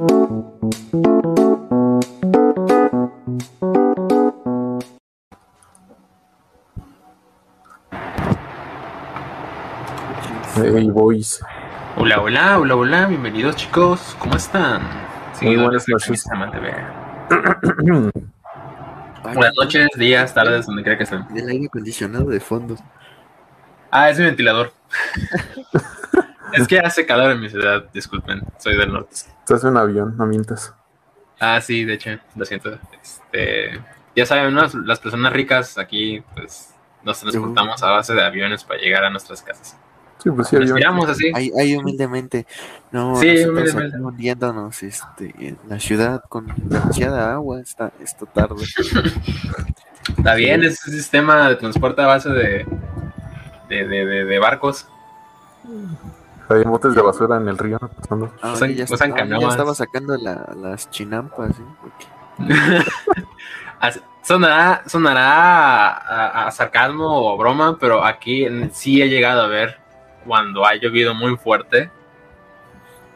Hey, boys. Hola, hola, hola, hola, bienvenidos chicos, ¿cómo están? Muy buenas noches. Mantevea. Buenas noches, días, tardes, donde quiera que estén. El aire acondicionado de fondo. Ah, es mi ventilador. es que hace calor en mi ciudad, disculpen, soy del norte. Estás en un avión, no mientas. Ah, sí, de hecho, lo siento. Este, ya saben, ¿no? las personas ricas aquí, pues, nos transportamos a base de aviones para llegar a nuestras casas. Sí, pues sí, Nos tiramos así. Ahí, ahí humildemente. No, Sí, humildemente. hundiéndonos este, en la ciudad con demasiada agua esta, esta tarde. Está bien, es un sistema de transporte a base de, de, de, de- de barcos. Hay botes de basura en el río pasando. Ah, Usan- ya, usan ah, ya canoas. estaba sacando la- las chinampas. As- sonará sonará a, a- a sarcasmo o broma, pero aquí en- sí he llegado a ver cuando ha llovido muy fuerte.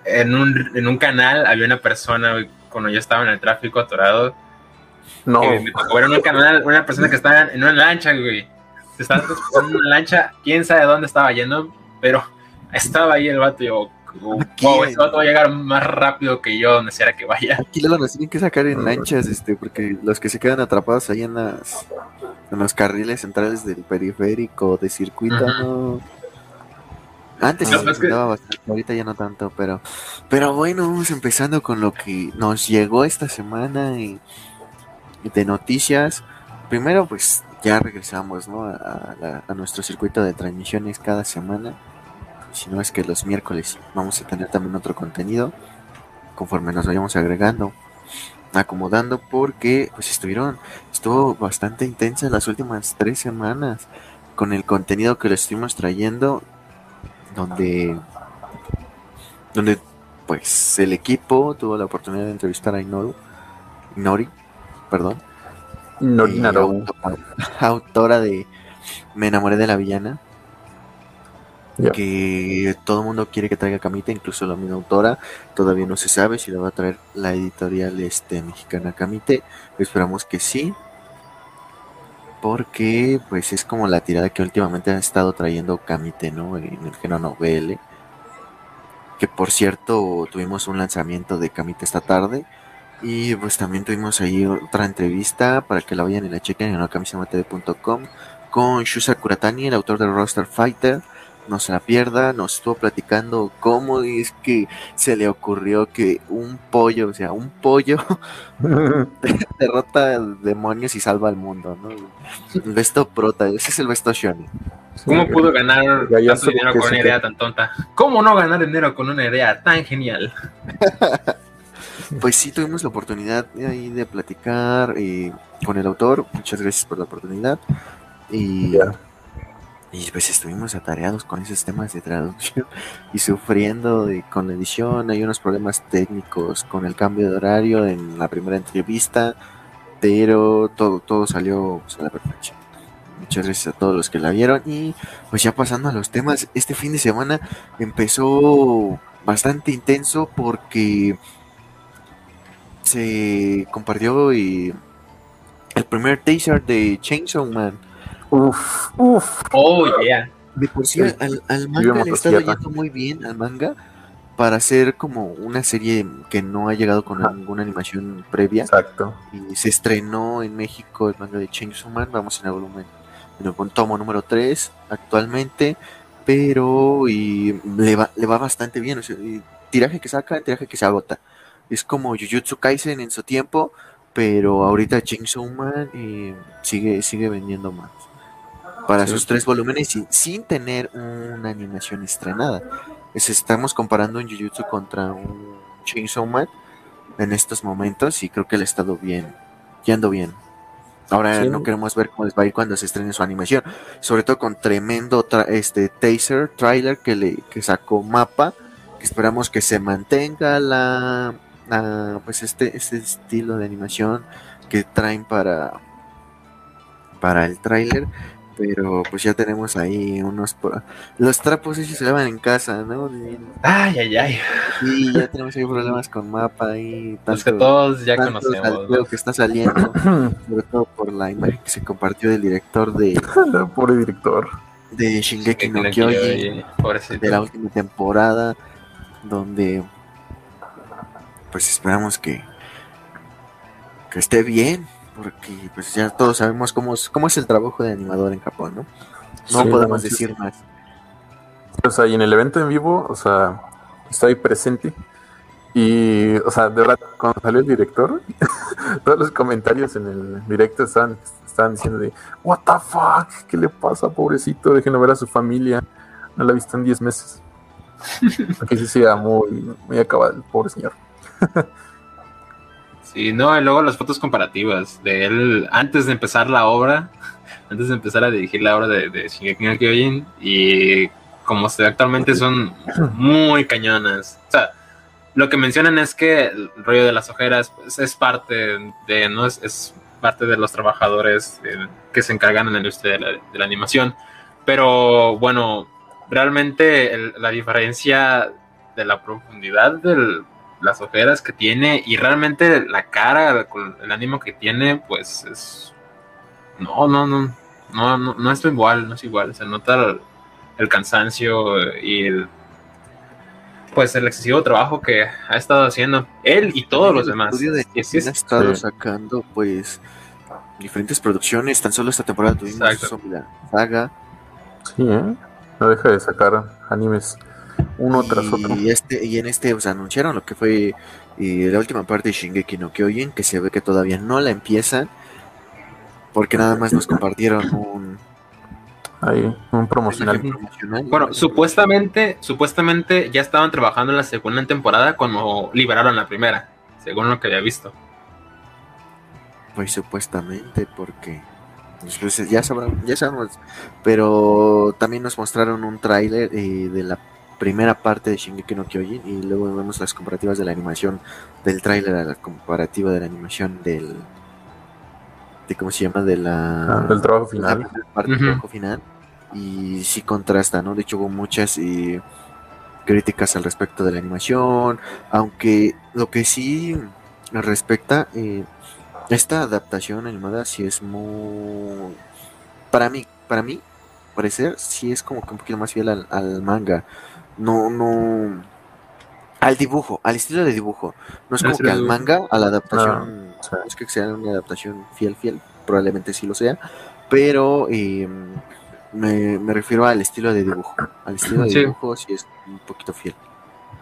En un, en un canal había una persona, güey, cuando yo estaba en el tráfico atorado, No, que me tocó ver en un canal una persona que estaba en una lancha, güey. Se estaba transportando en una lancha, quién sabe dónde estaba yendo, pero estaba ahí el vato y yo, Aquí wow, ese vato va a llegar más rápido que yo donde sea que vaya. Aquí nos tienen que sacar en lanchas, este, porque los que se quedan atrapados ahí en las en los carriles centrales del periférico de circuito, no. Antes No, se que- bastante, ahorita ya no tanto, pero pero bueno, vamos empezando con lo que nos llegó esta semana y, y de noticias. Primero, pues ya regresamos, ¿no? A, a la- a nuestro circuito de transmisiones cada semana. Si no es que los miércoles vamos a tener también otro contenido conforme nos vayamos agregando, acomodando, porque pues estuvieron, estuvo bastante intensa las últimas tres semanas con el contenido que le estuvimos trayendo, donde, donde pues el equipo tuvo la oportunidad de entrevistar a Inoru, Inori, perdón, no, eh, no, auto- autora de Me enamoré de la villana. Que todo el mundo quiere que traiga Camita, incluso la misma autora. Todavía no se sabe si la va a traer la editorial este, mexicana Camite. Esperamos que sí. Porque pues es como la tirada que últimamente ha estado trayendo Camite, ¿no? En el género novela. Que por cierto tuvimos un lanzamiento de Camite esta tarde. Y pues también tuvimos ahí otra entrevista para que la vayan y la chequen en okamisamatv.com con Shusa Kuratani, el autor de Roster Fighter. No se la pierda, nos estuvo platicando cómo es que se le ocurrió que un pollo, o sea, un pollo derrota demonios y salva al mundo, ¿no? El Besto prota, ese es el Besto Shonen. ¿Cómo pudo ganar tanto dinero con una idea tan tonta? ¿Cómo no ganar dinero con una idea tan genial? Pues sí, tuvimos la oportunidad de ahí de platicar eh, con el autor. Muchas gracias por la oportunidad. Y, Ya. Y pues estuvimos atareados con esos temas de traducción y sufriendo con la edición. Hay unos problemas técnicos con el cambio de horario en la primera entrevista, pero todo, todo salió pues, a la perfección. Muchas gracias a todos los que la vieron. Y pues ya pasando a los temas, este fin de semana empezó bastante intenso porque se compartió y el primer teaser de Chainsaw Man. Uf, uf. Oh, yeah. De por sí, al, manga le ha estado motosierra. yendo muy bien al manga para hacer como una serie que no ha llegado con ninguna animación previa. Exacto. Y se estrenó en México el manga de Chainsaw Man. Vamos en el volumen, en el tomo número 3 actualmente. Pero y le, va, le va bastante bien. O sea, y tiraje que saca, tiraje que se agota. Es como Jujutsu Kaisen en su tiempo. Pero ahorita Chainsaw Man eh, sigue, sigue vendiendo más. Para sus tres volúmenes y sin tener una animación estrenada. Es- estamos comparando un Jujutsu contra un Chainsaw Man en estos momentos y creo que le ha estado bien, yendo bien. Ahora Sí. no queremos ver cómo les va a ir cuando se estrene su animación, sobre todo con tremendo tra- este taser trailer que le que sacó Mapa, que esperamos que se mantenga la, la, pues este este estilo de animación que traen para para el tráiler Pero pues ya tenemos ahí unos... por- Los trapos ellos se lavan en casa, ¿no? Ay, ay, ay. Y ya tenemos ahí problemas con mapa y Los que tanto- todos ya tanto conocemos. ¿no? que está saliendo, sobre todo por la imagen que se compartió del director de, Pobre director. de Shingeki no Kyojin. de la última temporada donde pues esperamos que que esté bien porque pues ya todos sabemos cómo es, cómo es el trabajo de animador en Japón, ¿no? No Sí, podemos decir más. O sea, y en el evento en vivo, o sea, estoy presente. Y, o sea, de verdad, cuando salió el director, todos los comentarios en el directo estaban, estaban diciendo de, what the fuck, ¿qué le pasa, pobrecito? Déjenlo ver a su familia. No la ha visto en 10 meses. Porque sí, sí, muy, muy acabado el pobre señor. Sí, no, y luego las fotos comparativas de él antes de empezar la obra, antes de empezar a dirigir la obra de, de Shingeki Kyojin y como se ve actualmente son muy cañonas. O sea, lo que mencionan es que el rollo de las ojeras pues, es parte de, no es, parte de los trabajadores eh, que se encargan en la industria de la, animación. Pero bueno, realmente la diferencia de la profundidad de las ojeras que tiene y realmente la cara con el ánimo que tiene, pues es. No, no, no. No, no, no es igual, no es igual. Se nota el, el cansancio y el. Pues el excesivo trabajo que ha estado haciendo él y todos los El demás. estudio de Y sí Japón ha es- estado Sí. sacando pues diferentes producciones, tan solo esta temporada tuvimos la Saga Sí, ¿eh? No deja de sacar animes uno tras otro. Y, este, y en este pues, anunciaron lo que fue eh, la última parte de Shingeki no Kyojin, que se ve que todavía no la empiezan, porque nada más nos compartieron un Ahí, un promocional. promocional. Bueno, supuestamente, supuestamente ya estaban trabajando en la segunda temporada cuando liberaron la primera, según lo que había visto. Pues supuestamente, porque pues, ya sabrán, ya sabemos, pero también nos mostraron un tráiler eh, de la primera parte de Shingeki no Kyojin y luego vemos las comparativas de la animación del tráiler a la comparativa de la animación del de cómo se llama de la Ah, del trabajo la final. del trabajo final y sí contrasta, ¿no? De hecho hubo muchas eh, críticas al respecto de la animación, aunque lo que sí respecta eh, esta adaptación animada sí es muy para mí, para mí parecer sí es como que un poquito más fiel al, al manga. No, no al dibujo, al estilo de dibujo. No es como que al manga, a la adaptación, sí. no es que sea una adaptación fiel, fiel, probablemente sí lo sea, pero eh, me, me refiero al estilo de dibujo. Al estilo de Sí. dibujo sí es un poquito fiel.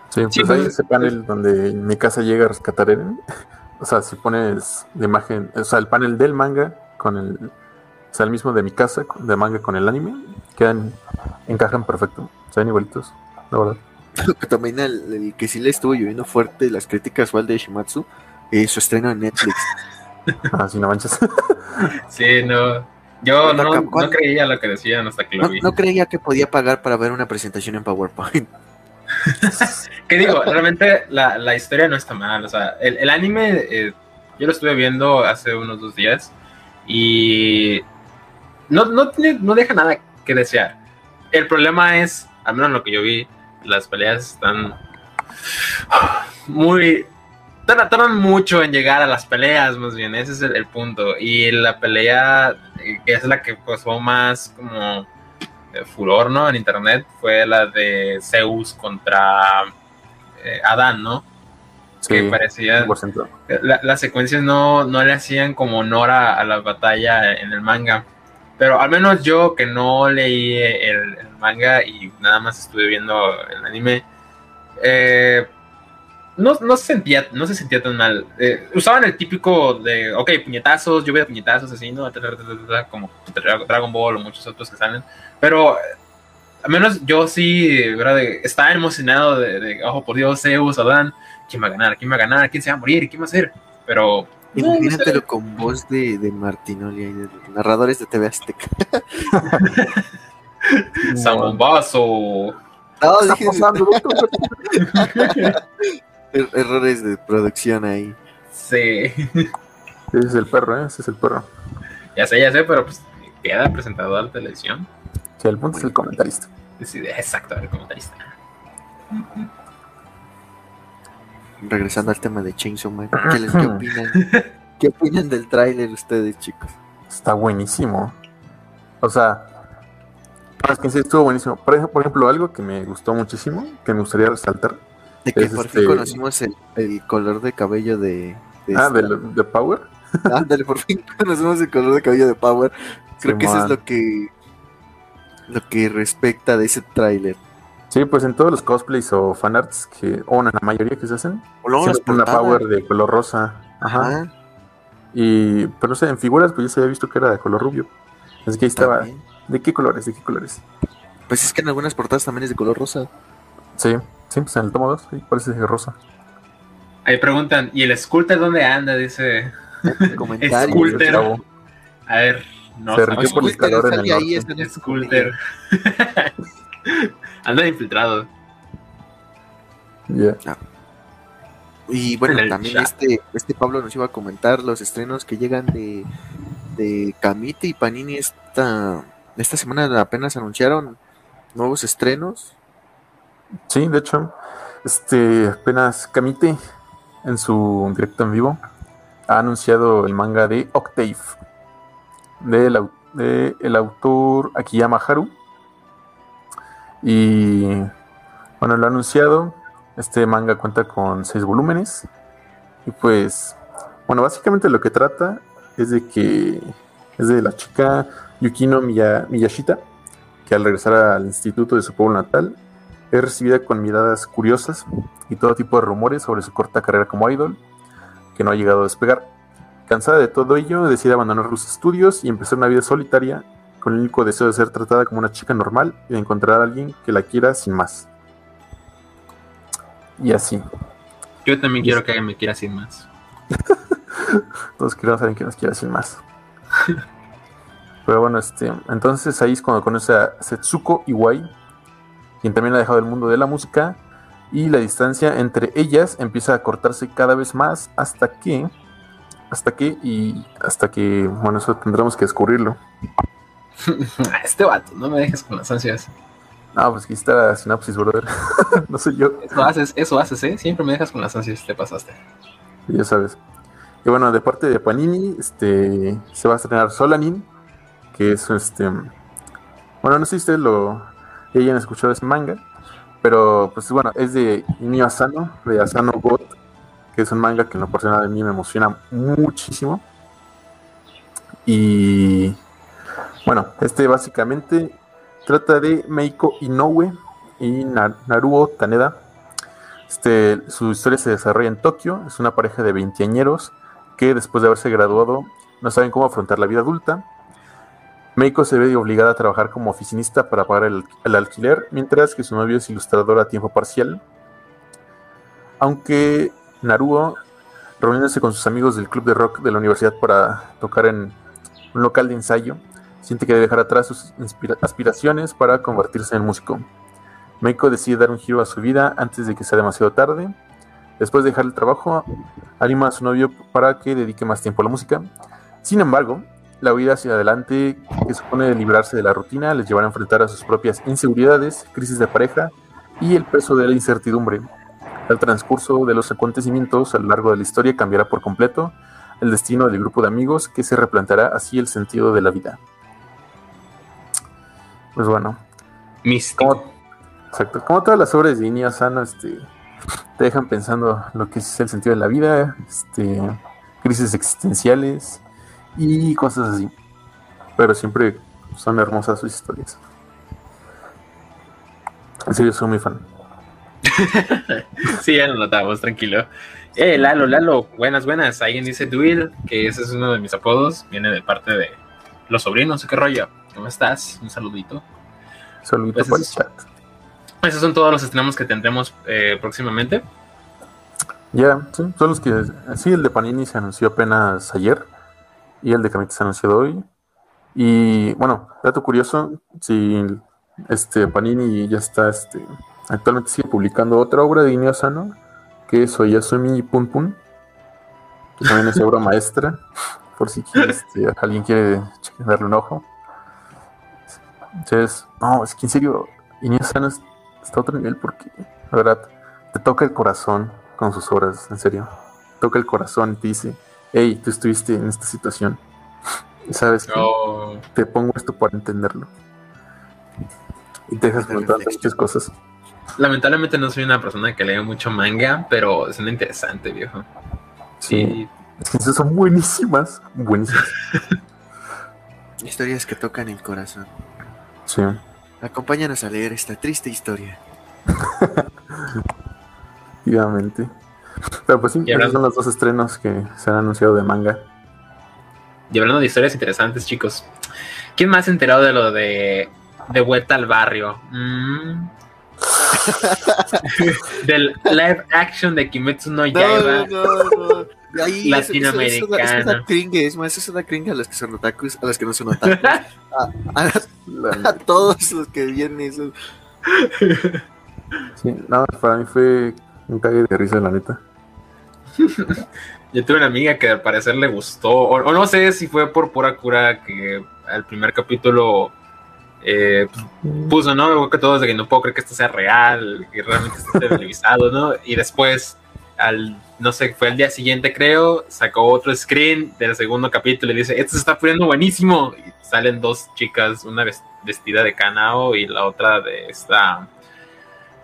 Sí, pues Sí, hay ese panel donde mi casa llega a rescatar Eren. O sea, si pones la imagen, o sea, el panel del manga con el, o sea, el mismo de mi casa, de manga con el anime, quedan, encajan perfecto. Se ven igualitos, la verdad. También el, el que sí le estuvo lloviendo fuerte las críticas fue al de Shimatsu, eh, su estreno en Netflix. Ah, si no manches. Sí, no. Yo no, creía lo que decían hasta que lo No, vi. no creía que podía pagar para ver una presentación en PowerPoint. ¿Qué digo? Realmente la, la historia no está mal. O sea, el, el anime, eh, yo lo estuve viendo hace unos dos días y no, no, tiene- no deja nada que desear. El problema es, al menos lo que yo vi, las peleas están muy... tar- Tardan mucho en llegar a las peleas, más bien, ese es el, el punto. Y la pelea, que es la que causó más como eh, furor, ¿no? En internet, fue la de Zeus contra eh, Adán, ¿no? que parecía 100%. la- las secuencias no, no le hacían como honor a, a la batalla en el manga. Pero al menos yo que no leí el, el manga y nada más estuve viendo el anime, eh, no, no, se sentía, no se sentía tan mal. Eh, usaban el típico de, ok, puñetazos, lluvia de puñetazos, así, ¿no? Como Dra- Dragon Ball o muchos otros que salen. Pero eh, al menos yo sí, ¿verdad? Estaba emocionado de, de, oh, por Dios, Zeus, Adán, ¿quién va a ganar? ¿Quién va a ganar? ¿Quién se va a morir? ¿Quién va a ser? Pero... no, no sé. Imagínatelo con voz de, de Martinoli, narradores de TV Azteca. No, ¿Qué está dije- pasando, er- errores de producción ahí. Sí, Ese es el perro, ¿eh? Ese es el perro. ya sé, ya sé, pero pues Piedra, presentador de televisión. Sí, el punto es el comentarista. Sí, exacto, el comentarista. Regresando al tema de Chainsaw Man, ¿qué, les, qué opinan? ¿Qué opinan del tráiler ustedes, chicos? Está buenísimo. O sea, es que sí estuvo buenísimo. Por ejemplo, por ejemplo, algo que me gustó muchísimo, que me gustaría resaltar. De que Es por este- fin conocimos el, el color de cabello de... de Ah, esta- de, de Power. Ándale, por fin conocemos el color de cabello de Power. Creo que eso es lo que... Lo que respecta de ese tráiler. Sí, pues en todos los cosplays o fanarts que, o en la mayoría que se hacen, ponen una. Power de color rosa. Ajá. Ajá, Y, pero no sé, en figuras, pues ya se había visto que era de color rubio. Así que ahí estaba. también. ¿De qué colores? ¿De qué colores? Pues es que en algunas portadas también es de color rosa. Sí, sí, pues en el tomo 2, sí, parece de rosa. Ahí preguntan, ¿y el Sculptor dónde anda? Dice. Chavo. A ver, no Se sabe. por el calor en el ahí, norte. está el Sculptor. anda infiltrado. Ya. Y bueno, también chat. este, este Pablo nos iba a comentar los estrenos que llegan de, de Camite y Panini esta, esta semana apenas anunciaron nuevos estrenos. Sí, de hecho, este apenas Kamite en su directo en vivo ha anunciado el manga de Octave del de el autor Akiyama Haru. Y bueno, lo ha anunciado. Este manga cuenta con seis volúmenes. Y pues, bueno, básicamente lo que trata es de que es de la chica Yukino Miya- Miyashita, que al regresar al instituto de su pueblo natal, es recibida con miradas curiosas y todo tipo de rumores sobre su corta carrera como idol, que no ha llegado a despegar. Cansada de todo ello, decide abandonar los estudios y empezar una vida solitaria con el único deseo de ser tratada como una chica normal y de encontrar a alguien que la quiera sin más. Y así. Yo también quiero que me quiera sin más. Todos queremos a alguien que nos quiera sin más. Pero bueno, este, entonces ahí es cuando conoce a Setsuko Iwai, quien también ha dejado el mundo de la música, y la distancia entre ellas empieza a cortarse cada vez más hasta que, hasta que, y hasta que, bueno, eso tendremos que descubrirlo. este vato, no me dejes con las ansias. No, pues aquí está la sinapsis, brother. no sé yo, Eso haces, eso haces, ¿eh? Siempre me dejas con las ansias, te pasaste. ya sabes. Y bueno, de parte de Panini, este, se va a estrenar Solanin, que es este, bueno, no sé si ustedes lo hayan escuchado ese manga, pero pues bueno, es de Inio Asano, de Asano God, que es un manga que en lo personal a mí me emociona muchísimo. Y bueno, este básicamente trata de Meiko Inoue y Na- Naruo Taneda. Este, su historia se desarrolla en Tokio, es una pareja de veinteañeros que después de haberse graduado no saben cómo afrontar la vida adulta. Meiko se ve obligada a trabajar como oficinista para pagar el, el alquiler, mientras que su novio es ilustrador a tiempo parcial. Aunque Naruo, reuniéndose con sus amigos del club de rock de la universidad para tocar en un local de ensayo, siente que debe dejar atrás sus aspiraciones para convertirse en músico. Meiko decide dar un giro a su vida antes de que sea demasiado tarde. Después de dejar el trabajo, anima a su novio para que dedique más tiempo a la música. Sin embargo, la huida hacia adelante que supone librarse de la rutina les llevará a enfrentar a sus propias inseguridades, crisis de pareja y el peso de la incertidumbre. El transcurso de los acontecimientos a lo largo de la historia cambiará por completo el destino del grupo de amigos que se replanteará así el sentido de la vida. Pues bueno, Místico. como, exacto, como todas las obras de Inio Asano, este, te dejan pensando lo que es el sentido de la vida, este, crisis existenciales y cosas así. Pero siempre son hermosas sus historias. En serio, soy muy fan. Sí, ya lo notamos, tranquilo. Eh, Lalo, Lalo, buenas, buenas. Alguien dice Duil, que ese es uno de mis apodos. Viene de parte de los sobrinos, qué rollo. ¿Cómo estás? Un saludito. Saludito Pues por el chat. Esos son todos los estrenos que tendremos eh, próximamente. Ya, sí, son los que. Sí, el de Panini se anunció apenas ayer. Y el de Kamite se anunció hoy. Y bueno, dato curioso: si este Panini ya está. Este, actualmente sigue publicando otra obra de Inio Asano, que es Oyasumi Pun Pun, que también es obra maestra. Por si quiere, este, alguien quiere darle un ojo. Entonces, no, es que en serio, Inés Sano es- está a otro nivel porque, la verdad, te toca el corazón con sus obras, en serio. Toca el corazón te dice, hey, tú estuviste en esta situación. Sabes que Oh, te pongo esto para entenderlo. Y te dejas preguntar muchas cosas. lamentablemente no soy una persona que lee mucho manga, pero suena interesante, viejo. Sí, Es que esas son buenísimas. Buenísimas. Historias que tocan el corazón. Sí. Acompáñanos a leer esta triste historia. Efectivamente. Pero pues sí, Y esos hablando- son los dos estrenos que se han anunciado de manga. Y hablando de historias interesantes, chicos. ¿Quién más se ha enterado de lo de de vuelta al barrio? Mm. Del live action de Kimetsu no Yaiba. no, no. Ahí, eso- eso-. Eso da cringe, es más, eso da cringe a los que son otakus, a los que no son otakus, a, a- a todos los que vienen eso. Sí, no, para mí fue un cague de risa, la neta. Yo tuve una amiga que al parecer le gustó, o, o no sé si fue por pura cura que al primer capítulo eh, pues, puso, ¿no? Luego que todos de que no puedo creer que esto sea real, que realmente esté televisado, ¿no? Y después, al, no sé, fue el día siguiente creo, sacó otro screen del segundo capítulo y dice, esto se está poniendo buenísimo. Y salen dos chicas, una ves- vestida de Kanao y la otra de esta,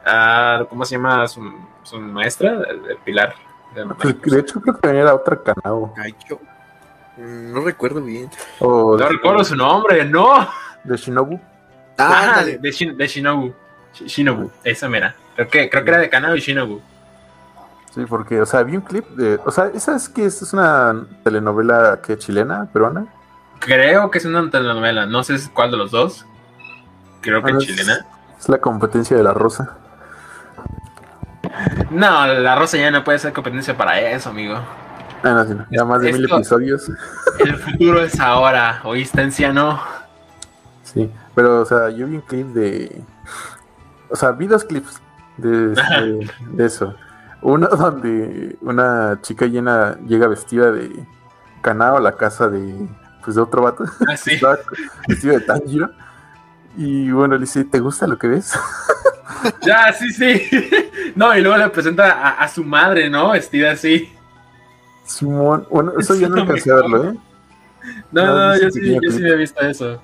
ah, ¿cómo se llama su, su maestra? De Pilar. De Pues, de hecho, creo que también era otra Kanao. Caicho. Mm, No recuerdo bien. No recuerdo su nombre, no. de Shinobu. Ah, Ah, de, Shin- de Shinobu. Shi- Shinobu, esa mera. Creo que, creo que era de Kanao y Shinobu. Sí, porque, o sea, vi un clip de. O sea, ¿esa es que esta es una telenovela que chilena, peruana? Creo que es una telenovela, no sé cuál de los dos. Creo que Ah, es- chilena. Es la competencia de la rosa. No, la rosa ya no puede ser competencia para eso, amigo. Ah, no, sí, no. Ya más de mil episodios. El futuro es ahora, ¿oíste, anciano? Sí, pero, o sea, yo vi un clip de. O sea, vi dos clips de, de, de eso. Uno donde una chica llena llega vestida de Kanao a la casa de. Pues de otro vato. Ah, sí. Vestido de Tanjiro. Y bueno, le dice: ¿Te gusta lo que ves? Ya, sí, sí. No, y luego le presenta a, a su madre, ¿no? Vestida así. Simón. Bueno, eso Eso yo no alcancé a me verlo, ¿eh? No, No, yo sí, yo sí clip. había visto eso.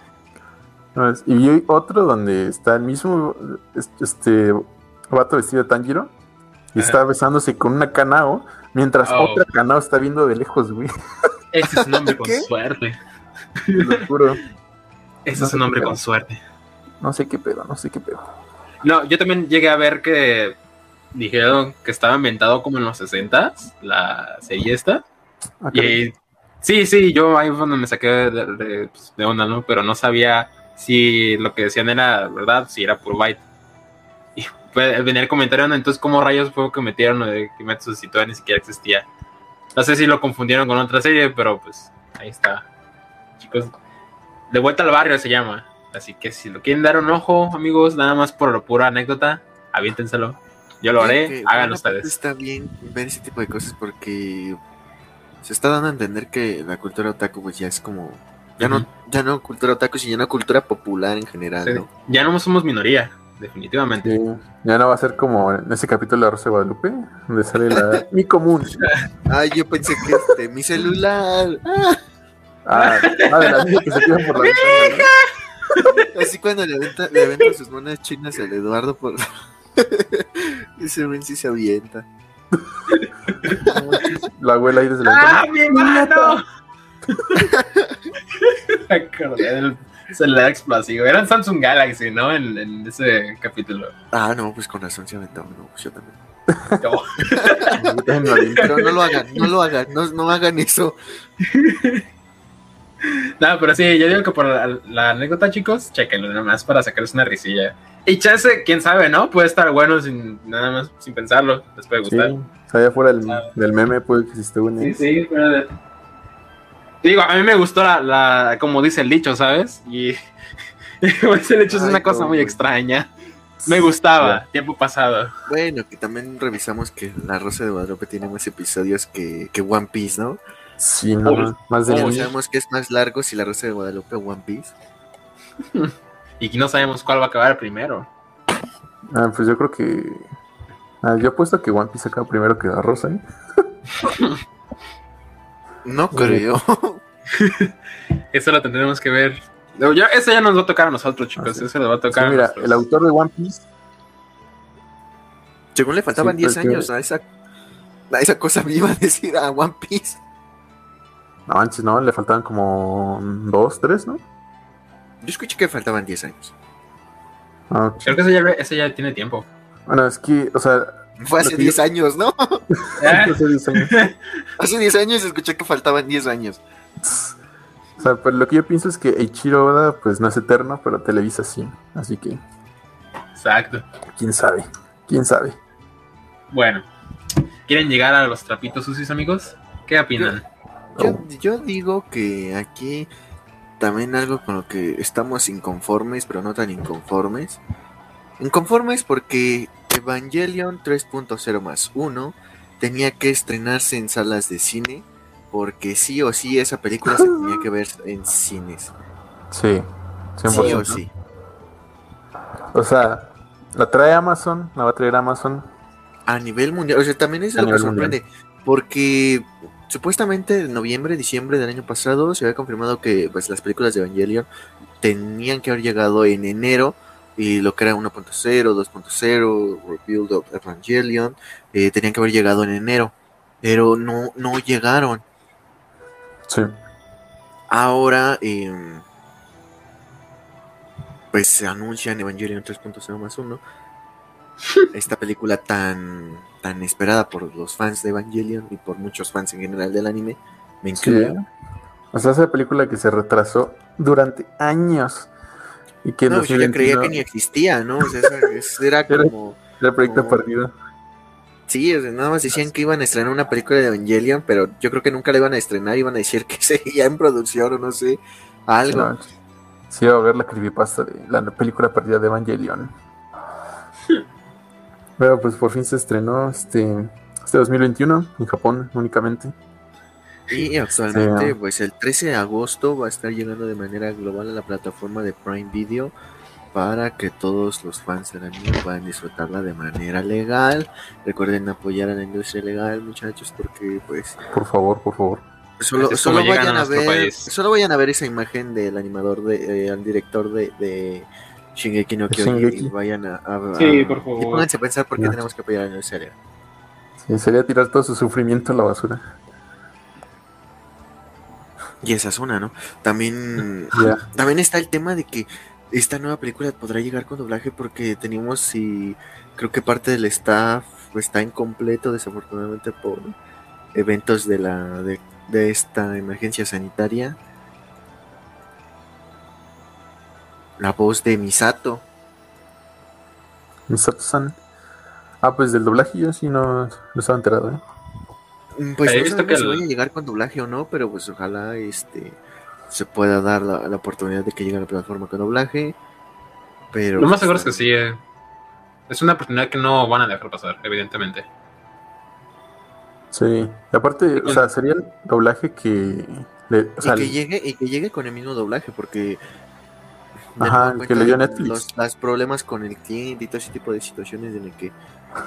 No, Y vi otro donde está el mismo es- este vato vestido de Tanjiro y Ajá. está besándose con una Kanao mientras Oh. otra Kanao está viendo de lejos, güey. Ese es un hombre con suerte. Te lo juro. Ese No es un hombre con suerte. No sé qué pedo, no sé qué pedo. No, yo también llegué a ver que dijeron que estaba inventado como en los 60 la serie esta. Ah. Y sí, sí, yo ahí fue donde me saqué de, de, pues, de onda, ¿no? Pero no sabía si lo que decían era verdad, si era por byte. Y pues, venía el comentario, ¿no? entonces, ¿cómo rayos fue que metieron de Kimetsu si todavía ni siquiera existía? No sé si lo confundieron con otra serie, pero pues ahí está. Chicos, De vuelta al barrio se llama. Así que si lo quieren dar un ojo, amigos, nada más por lo pura anécdota, aviéntenselo. Yo lo haré, Que, parte ustedes. Está bien ver ese tipo de cosas porque se está dando a entender que la cultura otaku pues ya es como ya no ya no cultura otaku sino una cultura popular en general, Sí, ¿no? Ya no somos minoría, definitivamente. Sí, Ya no va a ser como en ese capítulo de Rosa de Guadalupe, donde sale la mi común. Ay, yo pensé que este mi celular. Ah, Ah, de la niña que se tira por la ventana. así cuando le aventa, le aventa sus monas chinas al Eduardo por ese men sí se avienta. La abuela ahí desde la ¡Ah, mi hermano! Me acordé del celular explosivo. Era un Samsung Galaxy, ¿no? En, en ese capítulo. Ah, no, pues con razón se aventó, no, pues yo también. No. Pero no lo hagan, no lo hagan, no, no hagan eso. No, pero sí, yo digo que por la, la anécdota, chicos, chequenlo nada más para sacarles una risilla. Y chance, quién sabe, ¿no? Puede estar bueno sin nada más, sin pensarlo. Les puede Sí, gustar. sea, allá fuera del, del meme puede que existe una. Sí, sí, fuera de- Digo, a mí me gustó la, la como dice el dicho, ¿sabes? Y como dice el dicho es una cosa muy güey. extraña. Me gustaba, tiempo pasado. Bueno, que también revisamos que La Rosa de Guadalupe tiene más episodios que, que One Piece, ¿no? Sí, no, más de mil. sabemos que es más largo si La Rosa de Guadalupe o One Piece. Y no sabemos cuál va a acabar primero. Ah, pues yo creo que. Ah, yo apuesto que One Piece acaba primero que la Rosa, ¿eh? No creo. Eso lo tendremos que ver. Ya- eso ya nos va a tocar a nosotros, chicos. Ah, sí. Eso nos va a Sí, tocar a mira, nosotros. el autor de One Piece. Según le faltaban Sí, 10 porque- años a esa, a esa cosa me iba a decir a One Piece. No, antes no, le faltaban como dos, tres, ¿no? Yo escuché que faltaban 10 años. Ah, Creo que ese ya, ese ya tiene tiempo. Bueno, es que, o sea, Fue hace Lo que 10 años, ¿no? Eh, hace 10 años. Hace 10 años escuché que faltaban 10 años. O sea, pues lo que yo pienso es que Eiichiro Oda, pues no es eterno, pero Televisa sí. Así que, Exacto. quién sabe, quién sabe. Bueno, ¿quieren llegar a los trapitos sucios, amigos? ¿Qué opinan? Yo, yo digo que aquí también algo con lo que estamos inconformes, pero no tan inconformes. Inconformes porque Evangelion 3.0 más 1 tenía que estrenarse en salas de cine, porque sí o sí esa película se tenía que ver en cines. Sí, 100%. Sí o sí. O sea, la trae Amazon, la va a traer Amazon. A nivel mundial, o sea, también es lo que sorprende, porque supuestamente en noviembre, diciembre del año pasado se había confirmado que pues las películas de Evangelion tenían que haber llegado en enero y lo que era 1.0, 2.0, Rebuild of Evangelion, eh, tenían que haber llegado en enero, pero no, no llegaron. Sí. Ahora, eh, pues se anuncia en Evangelion 3.0 más 1 esta película tan, tan esperada por los fans de Evangelion y por muchos fans en general del anime. Me Sí. incluyo. O sea, esa película que se retrasó durante años. Y que No, yo ya creía 2021 que ni existía, ¿no? O sea, era como. Era el proyecto perdido. Sí, o sea, nada más decían que iban a estrenar una película de Evangelion, pero yo creo que nunca la iban a estrenar, iban a decir que seguía en producción o no sé, algo. No, Sí, iba a ver la creepypasta de la película perdida de Evangelion. Pero pues por fin se estrenó este, este 2021 en Japón únicamente. Y actualmente, Sí. pues el 13 de agosto va a estar llegando de manera global a la plataforma de Prime Video para que todos los fans del anime puedan disfrutarla de manera legal. Recuerden apoyar a la industria legal, muchachos, porque pues Por favor, por favor. solo, Así es como solo llegan vayan a ver, país. solo vayan a ver esa imagen del animador de, eh, al director de, de Shingeki no Kyojin y vayan a, a- Sí, por favor. y pónganse a pensar por qué Ya. tenemos que apoyar a la legal. Sí, sería tirar todo su sufrimiento a la basura. Y esa es una, ¿no? También Ya. También está el tema de que esta nueva película podrá llegar con doblaje porque teníamos y creo que parte del staff está incompleto desafortunadamente por eventos de la de, de esta emergencia sanitaria. La voz de Misato. Misato-san. Ah, pues del doblaje yo sí no, no estaba enterado, ¿eh? Mm, Pues He no visto sabemos que si vaya a llegar con doblaje o no, pero pues ojalá este se pueda dar la, la oportunidad de que llegue a la plataforma con doblaje. Pero Lo más pues, seguro es que sí. eh. Es una oportunidad que no van a dejar pasar, evidentemente. Sí. Y aparte, o sea, sería el doblaje que... le- o sea, y que llegue y que llegue con el mismo doblaje porque Ajá, el que cuenta, le dio Netflix. los, los problemas con el cliente y todo ese tipo de situaciones en el que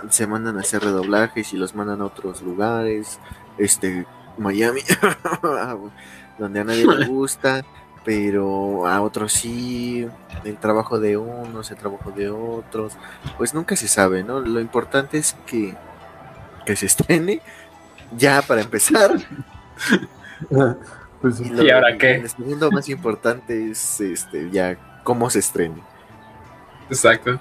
se mandan a hacer redoblajes y los mandan a otros lugares este Miami donde a nadie le gusta pero a otros sí el trabajo de unos el trabajo de otros pues nunca se sabe no lo importante es que que se estrene ya para empezar pues. Y, lo- ¿Y ahora qué? El segundo más importante es este ya cómo se estrene. Exacto.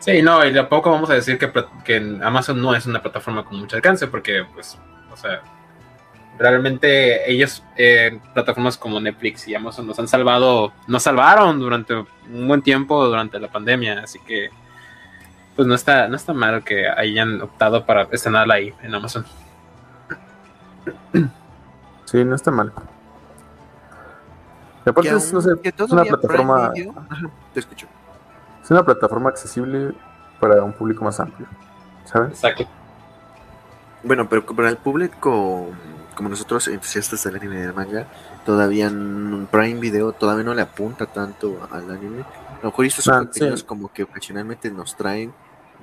Sí, no, y de a poco vamos a decir que Amazon no es una plataforma con mucho alcance, porque, pues, o sea, realmente ellos, eh, plataformas como Netflix y Amazon nos han salvado, nos salvaron durante un buen tiempo durante la pandemia, así que, pues no está, no está mal que hayan optado para estrenarla ahí en Amazon. Sí, no está mal. Y aparte, Que es, no aún- sé, que es una plataforma, Prime Video- Ajá, te escucho. es una plataforma accesible para un público más amplio, ¿sabes? Exacto. Bueno, pero para el público como nosotros entusiastas del anime y del manga, todavía n- Prime Video todavía no le apunta tanto al anime. A lo mejor estos son Ah, contenidos sí. como que ocasionalmente nos traen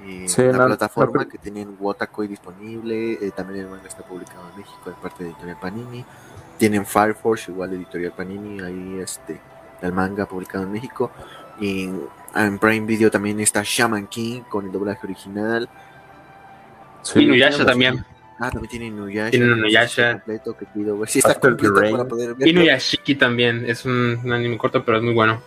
eh, Sí, la no, plataforma no, que tienen Wotakoi disponible, eh, también el manga está publicado en México de parte de Editorial Panini, tienen Fire Force, igual Editorial Panini, ahí este, el manga publicado en México, y en Prime Video también está Shaman King con el doblaje original, Sí, y Nuyasha también. ah, también tienen Nuyasha, Tienen no sé si Nuyasha. está completo, que pido ver si está completo para poder verlo. Inuyashiki también. Es un, un anime corto, pero es muy bueno.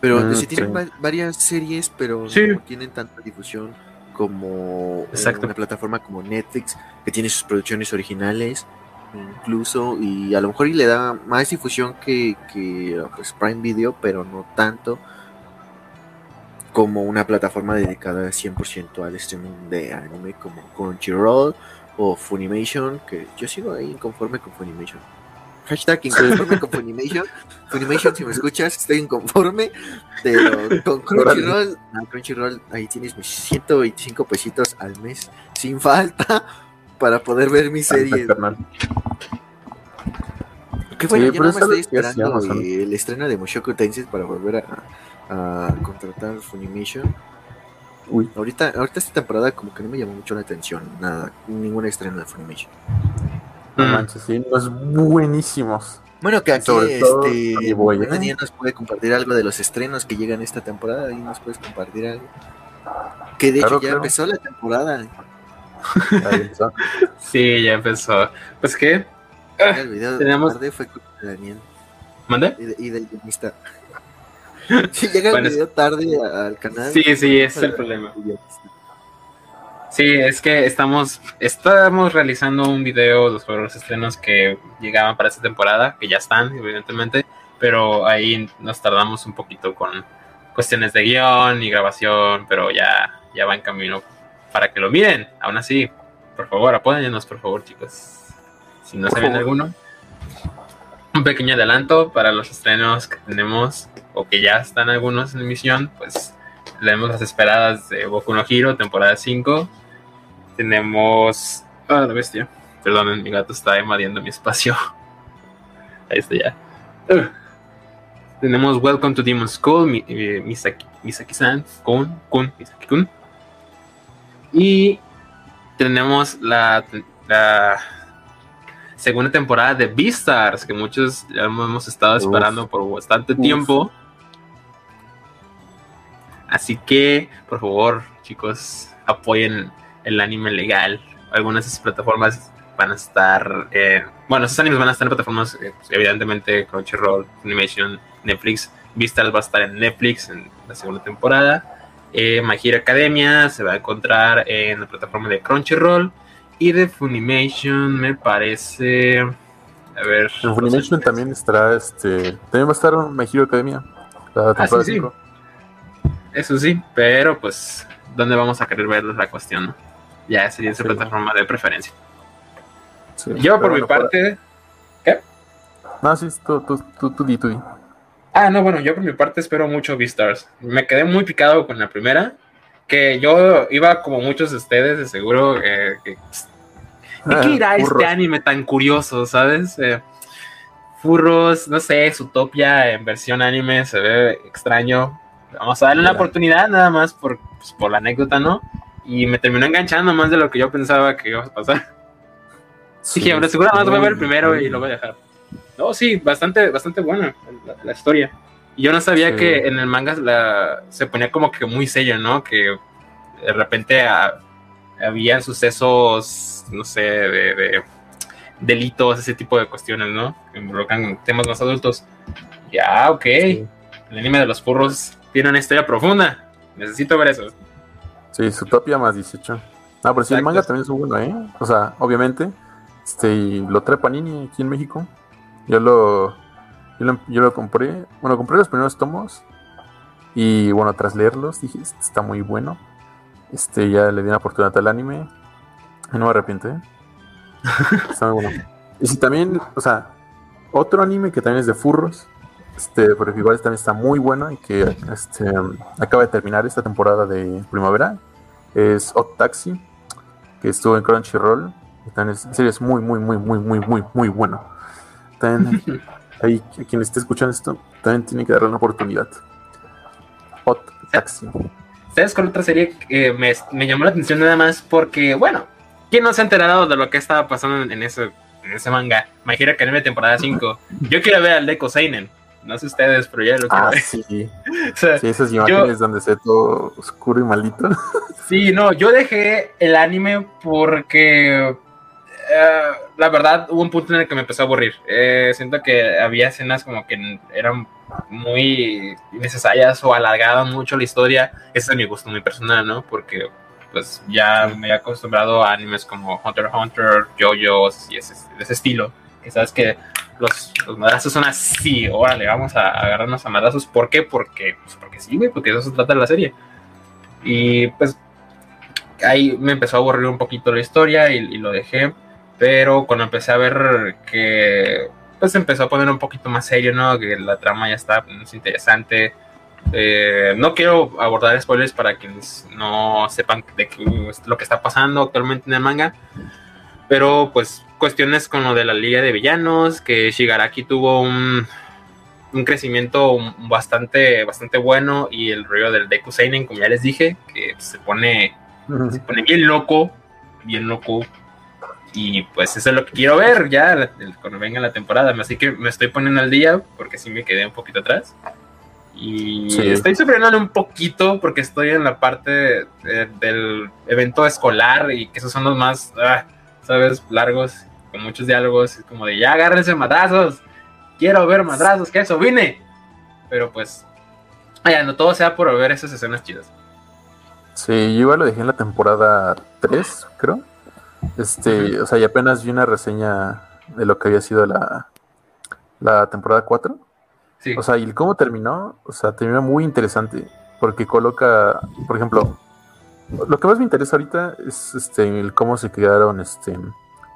Pero Mm, sí tienen sí. va- varias series, pero Sí. no tienen tanta difusión como Exacto. una plataforma como Netflix, que tiene sus producciones originales, incluso, y a lo mejor y le da más difusión que, que pues, Prime Video, pero no tanto como una plataforma dedicada 100% al streaming de anime como Crunchyroll o Funimation, que yo sigo ahí inconforme con Funimation. Hashtag inconforme con Funimation. Funimation, si me escuchas, estoy inconforme. Pero con Crunchyroll, no, Crunchyroll, ahí tienes mis 125 pesitos al mes, sin falta, para poder ver mis series. carnal. Que bueno, Sí, yo más ¿sabes estoy qué esperando el estreno de Mushoku Tensei para volver a, a contratar Funimation. Uy, Ahorita, ahorita esta temporada como que no me llamó mucho la atención, nada, ningún estreno de Funimation. no manches, sí, los buenísimos. Bueno, que aquí Sobre este Boy, ¿eh? Daniel nos puede compartir algo de los estrenos que llegan esta temporada y nos puedes compartir algo. Que de Claro, hecho ya claro. empezó la temporada. Ahí. Sí, ya empezó. Pues qué. Ya el video Tenemos- tarde fue culpa de Daniel ¿Mande? y, de- y del guionista. Si llega Bueno, el video tarde al canal. Sí, sí, ese es el problema. Sí, es que estamos, estamos realizando un video los estrenos que llegaban para esta temporada, que ya están, evidentemente, pero ahí nos tardamos un poquito con cuestiones de guion y grabación, pero ya, ya va en camino para que lo miren. Aún así, por favor, apóyennos, por favor, chicos. Si no favor. alguno. Un pequeño adelanto para los estrenos que tenemos, o que ya están algunos en emisión, pues tenemos las esperadas de Boku no Hero, temporada 5. Tenemos. Ah, la bestia. Perdonen, mi gato está invadiendo mi espacio. Ahí está ya. Ugh. Tenemos Welcome to Demon School, Mi- eh, Misaki, Misaki-san, Kun, Kun, Misaki-kun. Y tenemos la, la segunda temporada de Beastars, que muchos ya hemos estado Uf. esperando por bastante Uf. tiempo. Así que, por favor, chicos, apoyen el anime legal. Algunas de esas plataformas van a estar. eh, bueno, esos animes van a estar en plataformas, eh, pues, evidentemente, Crunchyroll, Animation, Netflix. Beastars va a estar en Netflix en la segunda temporada. Eh, My Hero Academia se va a encontrar en la plataforma de Crunchyroll. Y de Funimation, me parece. A ver. En Funimation también estará este. También va a estar My Hero Academia. La Ah, sí, sí. Eso sí, pero pues, ¿dónde vamos a querer ver la cuestión? no? Ya sería esa Sí. plataforma de preferencia. Yo, por mi parte. No, sí, tú, tú, tú, tú tú di. Ah, no, bueno, yo por mi parte espero mucho Beastars. Me quedé muy picado con la primera. Que yo iba como muchos de ustedes, de seguro. eh, que, ¿De qué irá Ah, este burros. anime tan curioso, sabes? Eh, furros, no sé, Zootopia en versión anime se ve extraño. Vamos a darle una oportunidad nada más por, pues, por la anécdota, ¿no? Y me terminó enganchando más de lo que yo pensaba que iba a pasar. Sí, Dije, ahora seguro más voy a ver primero y lo voy a dejar. No, sí, bastante, bastante buena la, la historia. Y yo no sabía Sí. que en el manga la, se ponía como que muy serio, ¿no? Que de repente había sucesos, no sé, de, de delitos, ese tipo de cuestiones, ¿no? Que involucran temas más adultos. Ya, ok. Sí. El anime de los furros tiene una historia profunda. Necesito ver eso. Sí, Zootopia más 18. Ah, pero sí, el manga también es bueno, ¿eh? O sea, obviamente, este, lo trae Panini aquí en México. Yo lo, yo lo, yo lo compré, bueno, compré los primeros tomos y, bueno, tras leerlos dije, "Este está muy bueno. Este, ya le di una oportunidad al anime y no me arrepiento, ¿eh? Está muy bueno. Y si también, o sea, otro anime que también es de furros, este, pero que igual también está muy bueno y que este, acaba de terminar esta temporada de primavera, es Hot Taxi, que estuvo en Crunchyroll. Y también es, en serio, es muy, muy, muy, muy, muy, muy, muy bueno. También ahí, quien esté escuchando esto, también tiene que darle una oportunidad. Hot Taxi. ¿Sabes cuál otra serie que me, me llamó la atención nada más? Porque, bueno, ¿quién no se ha enterado de lo que estaba pasando en, en ese, en ese manga? My Hero Academia temporada 5. Yo quiero ver al Deco Seinen. No sé ustedes, pero ya lo quiero Ah, ver. sí. O sea, Sí, esas imágenes donde se ve todo oscuro y malito. Sí, no, yo dejé el anime porque eh, la verdad hubo un punto en el que me empezó a aburrir. Eh, siento que había escenas como que eran muy innecesarias o alargaban mucho la historia. Ese es mi gusto muy personal, ¿no? Porque pues ya me he acostumbrado a animes como Hunter x Hunter, JoJo's y ese, de ese estilo. Que sabes que los, los madrazos son así, órale, vamos a agarrarnos a madrazos. ¿Por qué? Porque, pues porque sí, güey, porque de eso se trata la serie. Y pues ahí me empezó a aburrir un poquito la historia y, y lo dejé. Pero cuando empecé a ver que pues empezó a poner un poquito más serio, ¿no? Que la trama ya está más interesante. Eh, no quiero abordar spoilers para quienes no sepan de qué lo que está pasando actualmente en el manga. Pero pues cuestiones con lo de la liga de villanos, que Shigaraki tuvo un, un crecimiento bastante, bastante bueno y el rollo del Deku Seinen, como ya les dije, que se pone, se pone bien loco, bien loco. Y pues eso es lo que quiero ver ya cuando venga la temporada. Así que me estoy poniendo al día porque sí me quedé un poquito atrás. Y Sí. estoy sufriendo un poquito porque estoy en la parte de- del evento escolar y que esos son los más, ah, ¿sabes? Largos, con muchos diálogos. Como de ya agárrense madrazos. Quiero ver madrazos, que eso vine. Pero pues, ya no todo sea por ver esas escenas chidas. Sí, yo igual lo dejé en la temporada 3, creo. Este, o sea, y apenas vi una reseña de lo que había sido la, la temporada 4. Sí. O sea, y cómo terminó, o sea, terminó muy interesante. Porque coloca, por ejemplo, lo que más me interesa ahorita es este el cómo se quedaron este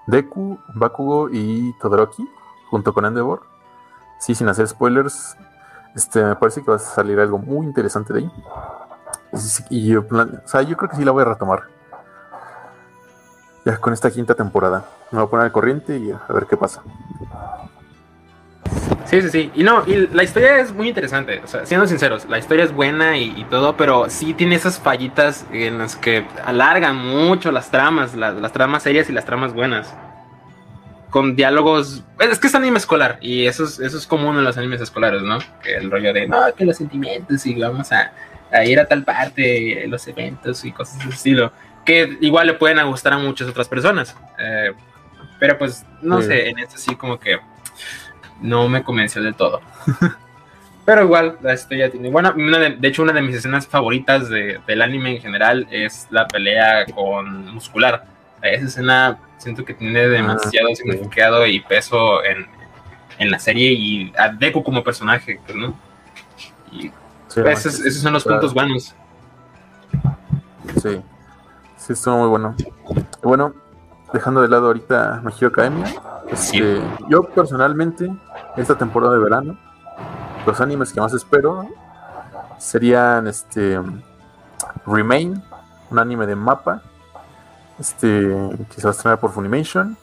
Deku, Bakugo y Todoroki junto con Endeavor. Sí, sin hacer spoilers. Este, me parece que va a salir algo muy interesante de ahí. Y sí, Y yo, plan- o sea, yo creo que sí la voy a retomar. Ya con esta quinta temporada. Me voy a poner al corriente y a ver qué pasa. Sí, sí, sí. Y no, y la historia es muy interesante. O sea, siendo sinceros, la historia es buena y, todo, pero sí tiene esas fallitas en las que alargan mucho las tramas, la- las tramas serias y las tramas buenas. Con diálogos. Es que es anime escolar y eso es, eso es común en los animes escolares, ¿no? Que el rollo de, no, que los sentimientos y vamos a, ir a tal parte, los eventos y cosas de estilo. Que igual le pueden gustar a muchas otras personas. Eh, pero pues, no Sí. sé, en esto sí como que no me convenció del todo. Pero igual, la historia tiene. Bueno, una de, de hecho, una de mis escenas favoritas de- del anime en general es la pelea con muscular. Esa escena siento que tiene demasiado sí. significado y peso en, en la serie y a Deku como personaje, pues, ¿no? Y Sí, esos, esos son los Claro. puntos buenos. Sí, sí, estuvo muy bueno. Bueno, dejando de lado ahorita Hero Academia, Sí. este, yo personalmente, esta temporada de verano, los animes que más espero serían este Remain, un anime de mapa, este, que se va a estrenar por Funimation.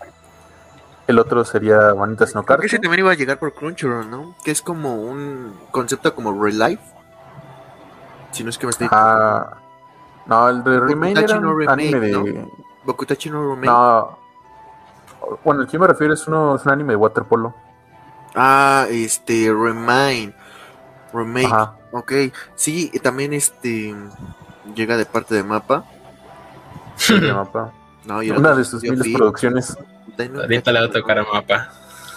El otro sería Vanitas no que ese también iba a llegar por Crunchyroll, ¿no? Que es como un concepto como Real Life. Si no es que me estoy Ah, no, el de Remain era no Remake, anime de... ¿no? Bokutachi no Remake. No. Bueno, el que me refiero es, uno, es un anime de waterpolo. Ah, este, Remind. Remake. Ajá. Ok. Sí, y también este. Llega de parte de Mapa. de mapa. No, y Una de sus miles producciones. Ahorita le voy a tocar a mapa.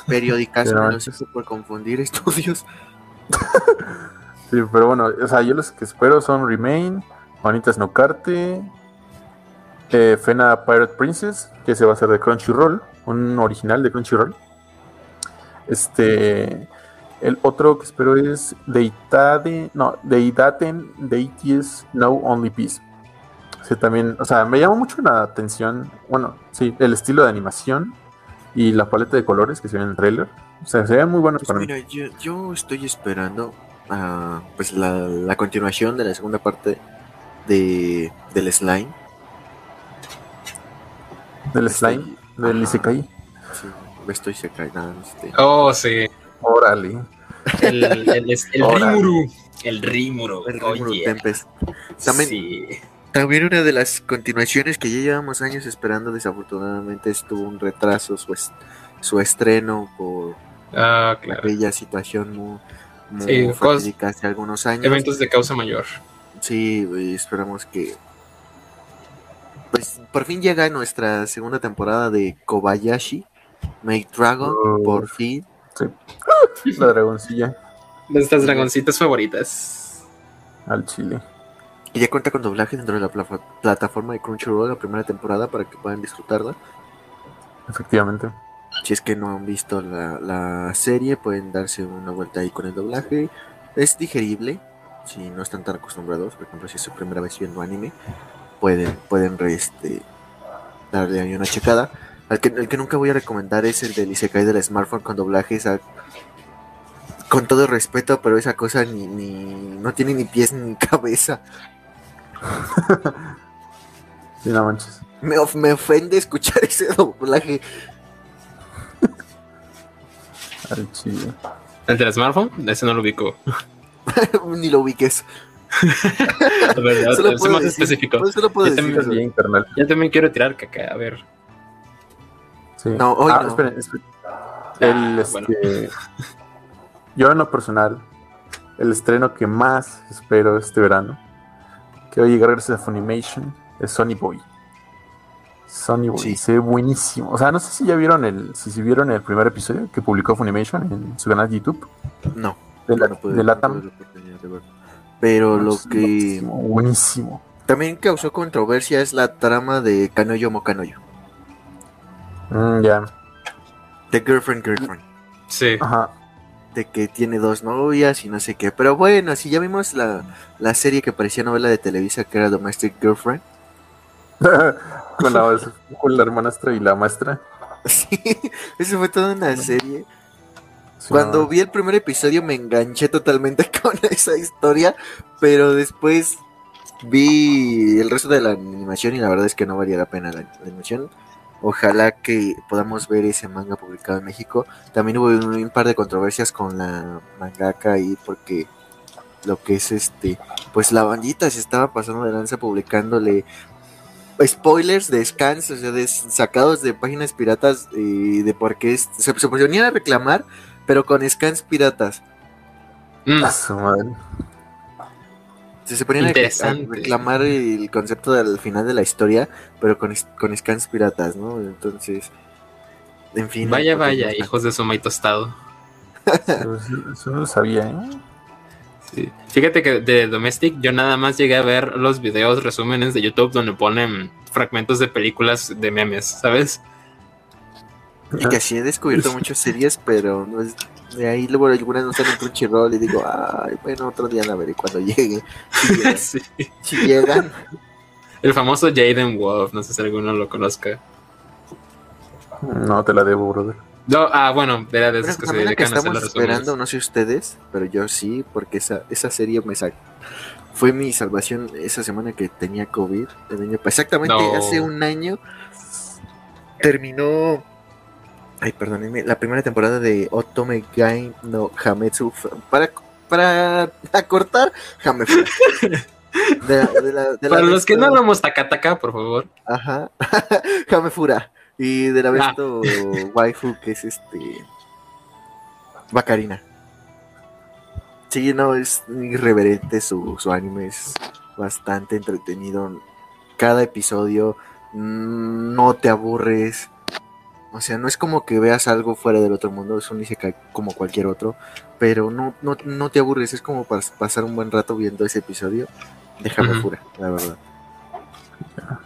Periódicas, Sí, no sé por confundir estudios. Sí, pero bueno, o sea, yo los que espero son Remain, Vanitas no Carte, eh, Fena Pirate Princess, que se va a hacer de Crunchyroll, un original de Crunchyroll. Este, el otro que espero es Deitade, no, Deidaten Deities No Only Peace. Sí, también, o sea, me llama mucho la atención, bueno, sí, el estilo de animación y la paleta de colores que se ve en el trailer. O sea, se ven muy buenos Pues para mí. mira, yo, yo estoy esperando ah, pues la, la continuación de la segunda parte de del slime. Del Estoy- slime, del Ajá. Isekai. Sí, me estoy no, este, Oh, sí. Órale. El, el, el, el. Rimuru. El Rimuru. El oh, Rimuru yeah. Tempest. También, Sí. también una de las continuaciones que ya llevamos años esperando, desafortunadamente estuvo un retraso su, es- su estreno por Ah, claro. aquella situación muy, muy Sí, hace algunos años. Eventos de causa mayor. Sí, y esperamos que. Pues por fin llega nuestra segunda temporada de Kobayashi, Make Dragon, Oh. por fin. La dragoncilla Nuestras dragoncitas favoritas. al chile. Y ya cuenta con doblaje dentro de la pla- plataforma de Crunchyroll la primera temporada para que puedan disfrutarla. Efectivamente. Si es que no han visto la, la serie, pueden darse una vuelta ahí con el doblaje. Es digerible, si no están tan acostumbrados. Por ejemplo, si es su primera vez viendo anime, pueden, pueden re- este, darle ahí una checada. Al que, el que nunca voy a recomendar es el del Isekai del smartphone con doblaje. esa- con todo respeto, pero esa cosa ni, ni no tiene ni pies ni cabeza. Sí, no manches. Me, of- me ofende escuchar ese doblaje. Chile. ¿El del smartphone? Ese no lo ubico. ni lo ubiques. A ver, ya- Solo sé puedo más decir- específico. pues solo puedo Yo decir también. Yo quiero tirar caca. A ver. Sí. No, hoy ah, no. esperen, esperen. El, Ah, bueno. este, Yo en lo personal, el estreno que más espero este verano, que va a llegar gracias a Funimation, es Sony Boy. Sony Boy, Sí. se ve buenísimo. O sea, no sé si ya vieron el, si, si vieron el primer episodio que publicó Funimation en su canal de YouTube No. De, la, no pude- de no Latam. tuve la oportunidad de verlo. Pero lo que buenísimo, también causó controversia es la trama de Kanoyo Mokanoyo. Mm, ya. De Girlfriend Girlfriend. Sí. Ajá. De que tiene dos novias y no sé qué. Pero bueno, si ya vimos la, la serie que parecía novela de Televisa que era Domestic Girlfriend. con, la, con la hermanastra y la maestra. Sí, eso fue toda una serie. Cuando vi el primer episodio me enganché totalmente con esa historia, pero después vi el resto de la animación y la verdad es que no valía la pena la, animación. Ojalá que podamos ver ese manga publicado en México. También hubo un, par de controversias con la mangaka ahí porque lo que es este, pues la bandita se estaba pasando de lanza publicándole spoilers de scans, o sea, de, sacados de páginas piratas y de por qué se, se ponían a reclamar, pero con scans piratas. Mm, A su madre. Se, se ponían a- reclamar el concepto del final de la historia, pero con, con scans piratas, ¿no? Entonces, en fin. vaya, vaya, está- hijos de su maíz tostado. Eso, eso no lo sabía, ¿eh? Sí. Fíjate que de Domestic yo nada más llegué a ver los videos, resúmenes de YouTube donde ponen fragmentos de películas de memes, ¿sabes? Y que así he descubierto muchas series, pero no es- de ahí luego algunas no están en Crunchyroll y digo, ay, bueno, otro día la veré cuando llegue. Si llegan. Sí. si llegan. El famoso Jaden Wolf, no sé si alguno lo conozca. No te la debo, brother. No, ah, bueno, era de esas que se que dedican a hacer estamos resúmenes. esperando, no sé ustedes, pero yo sí, porque esa, esa serie me sacó. Fue mi salvación esa semana que tenía COVID. el año- exactamente No. hace un año terminó. Ay, perdónenme. La primera temporada de Otome Game no Hametsu. Para, para acortar, Hametsu. De la- de la- de la Para los que no hablamos Takataka, por favor. Aja. Hamefura. Y de la Ah. besto waifu que es este. Bacarina. Sí, no, es irreverente su, su anime, es bastante entretenido. Cada episodio mm, no te aburres. O sea, no es como que veas algo fuera del otro mundo, es un isekai como cualquier otro, pero no, no, no te aburres, es como para pasar un buen rato viendo ese episodio de Hamefura, la verdad.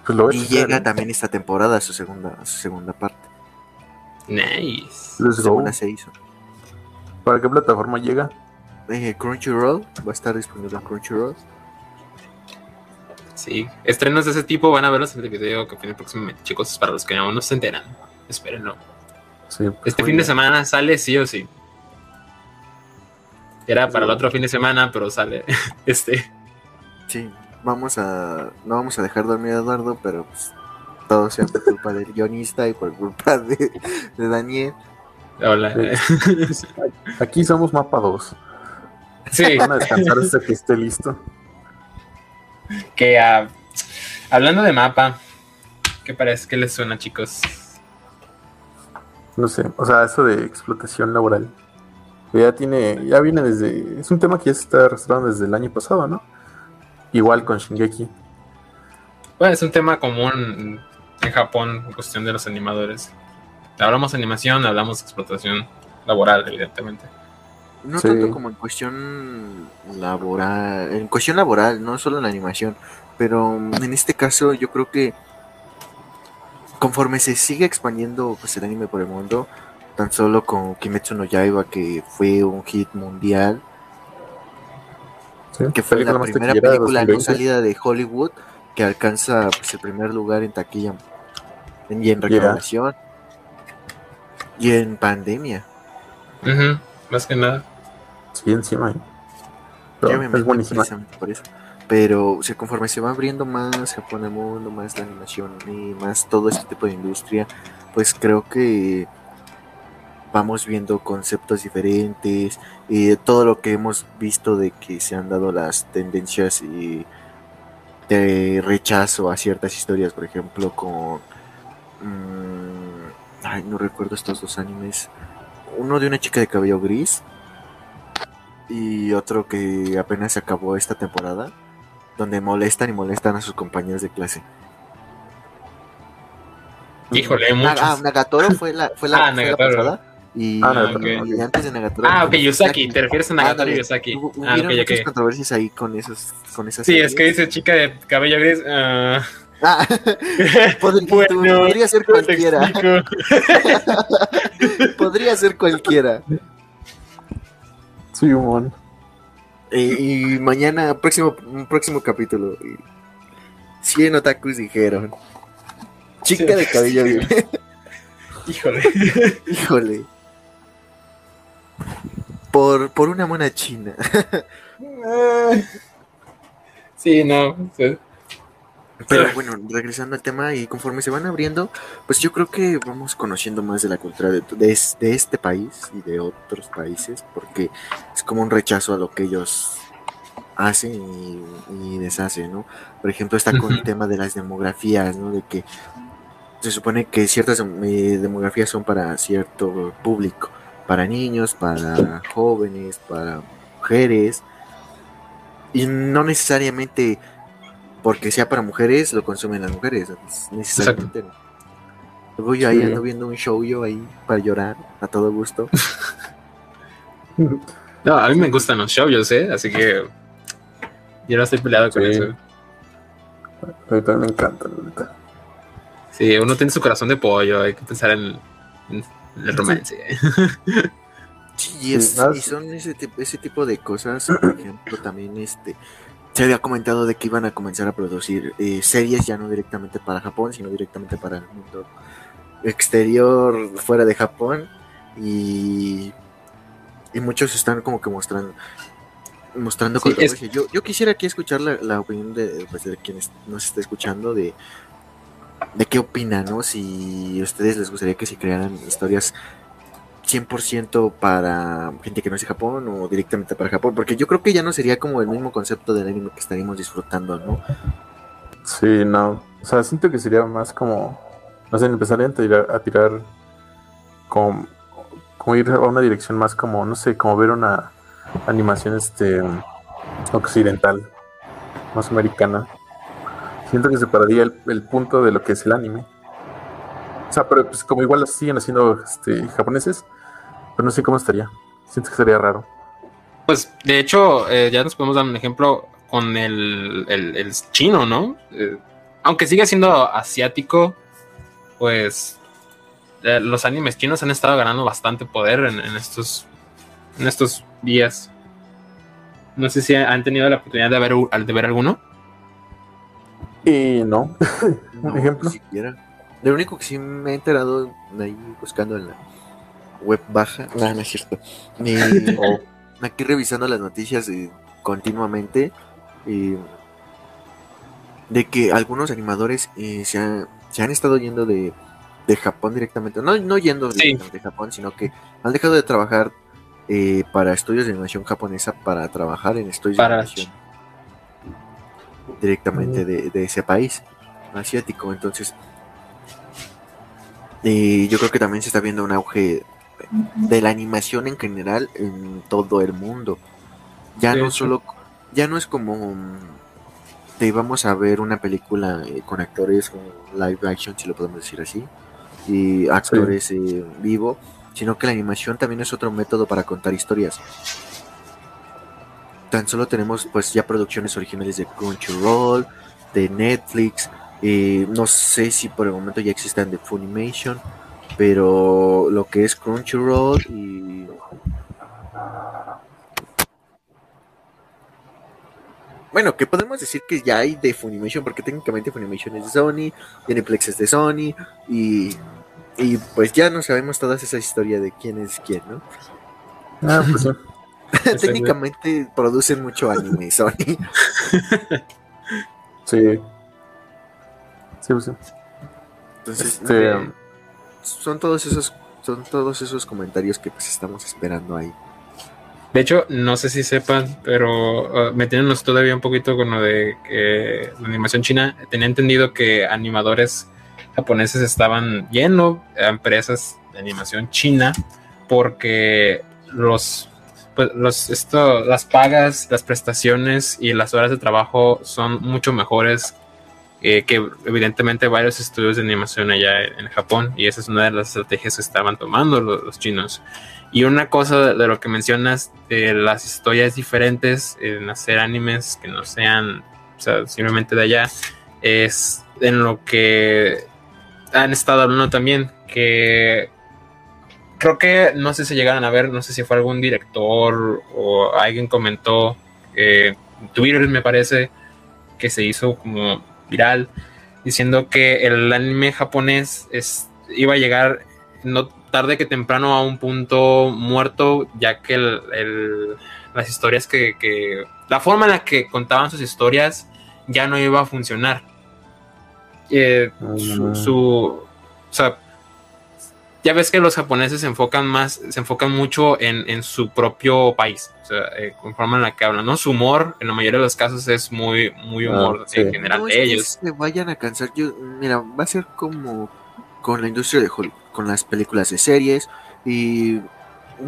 Pues lo Y llega ¿eh? también esta temporada, su segunda, su segunda parte. Nice. Let's go. Segunda se hizo. ¿Para qué plataforma llega? Eh, Crunchyroll va a estar disponible en Crunchyroll. Sí, estrenos de ese tipo van a verlos en el video que viene próximamente, chicos, para los que aún no se enteran. Espérenlo. Sí, pues, Este fin de semana sale sí o sí. Era para el otro fin de semana, pero sale este. Sí, vamos a. No vamos a dejar dormir a Eduardo, pero pues, todo sea por culpa del guionista y por culpa de, de Daniel. Hola. Sí. Aquí somos mapa 2. Sí, Van a descansar hasta que esté listo. que ah, hablando de mapa, ¿qué parece? ¿Qué les suena, chicos? No sé, o sea, eso de explotación laboral. Ya tiene, ya viene desde. Es un tema que ya se está arrastrando desde el año pasado, ¿no? Igual con Shingeki. Bueno, es un tema común en Japón en cuestión de los animadores. Hablamos de animación, hablamos de explotación laboral, evidentemente. No Sí. tanto como en cuestión laboral, en cuestión laboral, no solo en la animación, pero en este caso yo creo que conforme se sigue expandiendo pues, el anime por el mundo, tan solo con Kimetsu no Yaiba que fue un hit mundial, ¿sí? que fue la primera película no 2020. salida de Hollywood que alcanza pues, el primer lugar en taquilla en- y en recaudación y en pandemia. Más que nada. Sí, encima. ¿eh? Pero obviamente, es buenísima. precisamente por eso. Pero o conforme se va abriendo más Japón al mundo, más la animación y más todo este tipo de industria, pues creo que vamos viendo conceptos diferentes y todo lo que hemos visto de que se han dado las tendencias y de rechazo a ciertas historias, por ejemplo, con mm, ay, no recuerdo estos dos animes. Uno de una chica de cabello gris y otro que apenas se acabó esta temporada, donde molestan y molestan a sus compañeros de clase. Híjole, hay Na- muchos. Ah, Nagatoro fue la, fue la, Ah, fue la Nagatoro. pasada. Y, Ah, y antes de Nagatoro. Ah, ok, pues, Yusaki. Te refieres a Nagatoro y. Yusaki. Hubo- Ah, ok, ok. controversias ahí con esos con esas Sí, es que dice chica de cabello gris. ah, Ah, podría, Bueno, podría ser ¿cómo te cualquiera. podría ser cualquiera. Sí, mon. Y, y mañana, próximo, un próximo capítulo. y 100 otakus dijeron. Chica Sí. de cabello gris. Híjole. Híjole. Por, por una mona china. Sí, no. sí. Pero bueno, regresando al tema y conforme se van abriendo, pues yo creo que vamos conociendo más de la cultura de, de, de este país y de otros países, porque es como un rechazo a lo que ellos hacen y, y deshacen, ¿no? Por ejemplo, está con el tema de las demografías, ¿no? De que se supone que ciertas eh, demografías son para cierto público, para niños, para jóvenes, para mujeres, y no necesariamente porque sea para mujeres lo consumen las mujeres, es necesariamente no. Luego yo ahí Sí. ando viendo un show yo ahí para llorar a todo gusto. No, a mí me gustan los shows, yo sé, así que yo no estoy peleado con Sí. eso. A mí también me encanta, la neta. Sí, uno tiene su corazón de pollo, hay que pensar en, en el romance. Sí, y, es- son ese tipo de cosas, por ejemplo, también este se había comentado de que iban a comenzar a producir eh, series ya no directamente para Japón, sino directamente para el mundo exterior, fuera de Japón, y, y muchos están como que mostrando mostrando Sí, es-. Yo, yo quisiera aquí escuchar la, la opinión de, pues, de quienes nos está escuchando de de qué opinan, ¿no? Si a ustedes les gustaría que se crearan historias 100% para gente que no es de Japón o directamente para Japón, porque yo creo que ya no sería como el mismo concepto del anime que estaríamos disfrutando, ¿no? Sí, no. O sea, siento que sería más como. No sé, empezarían a tirar, a tirar como, como ir a una dirección más como, no sé, como ver una animación este occidental, más americana. Siento que separaría el, el punto de lo que es el anime. O sea, pero pues como igual siguen haciendo este, japoneses, pero no sé cómo estaría. Siento que sería raro. Pues de hecho, eh, ya nos podemos dar un ejemplo con el, el- el chino, ¿no? Eh, aunque siga siendo asiático, pues eh, los animes chinos han estado ganando bastante poder en, en estos en estos días. No sé si han tenido la oportunidad de ver, de ver alguno. Y no. No, ejemplo? Ni siquiera. Lo único que sí me he enterado de ahí buscando en la web baja, no, no es cierto. Ni O- aquí revisando las noticias eh, continuamente eh, de que algunos animadores eh, se, han, se han estado yendo de de Japón directamente, no, no yendo Sí. de Japón, sino que han dejado de trabajar eh, para estudios de animación japonesa para trabajar en estudios Para- de animación directamente de, de ese país asiático. Entonces, eh, yo creo que también se está viendo un auge de la animación en general en todo el mundo. Ya De no hecho. solo, ya no es como mm, te vamos a ver una película eh, con actores con live action, si lo podemos decir así, y actores eh, vivo, sino que la animación también es otro método para contar historias. Tan solo tenemos pues ya producciones originales de Crunchyroll, de Netflix, eh, no sé si por el momento ya existan de Funimation, pero lo que es Crunchyroll y bueno, que podemos decir que ya hay de Funimation, porque técnicamente Funimation es de Sony, Netflix es de Sony, y, y pues ya no sabemos todas esas historias de quién es quién, ¿no? Ah, pues sí. técnicamente producen mucho anime Sony. Sí. Sí, pues sí. Entonces, Este, no, son todos esos son todos esos comentarios que pues estamos esperando ahí. De hecho, no sé si sepan, pero uh, metiéndonos todavía un poquito con lo de eh, la animación china, tenía entendido que animadores japoneses estaban yendo a empresas de animación china porque los, pues, los esto, las pagas, las prestaciones y las horas de trabajo son mucho mejores eh, que evidentemente varios estudios de animación allá en Japón y esa es una de las estrategias que estaban tomando los, chinos. Y una cosa de, lo que mencionas, de las historias diferentes en hacer animes que no sean simplemente de allá, es en lo que han estado hablando también, que creo que no sé si llegaron a ver, no sé si fue algún director o alguien comentó, eh, Twitter me parece, que se hizo como viral, diciendo que el anime japonés es, iba a llegar no tarde que temprano a un punto muerto, ya que el, el, las historias que, que, la forma en la que contaban sus historias ya no iba a funcionar. Eh, su, su, o sea, ya ves que los japoneses se enfocan más, se enfocan mucho en, en su propio país, o sea, eh, con forma en la que hablan, ¿no? Su humor, en la mayoría de los casos, es muy, muy humor Ah, sí. en general No de es que ellos. se vayan a cansar. Yo, mira, va a ser como con la industria de Hollywood, con las películas de series y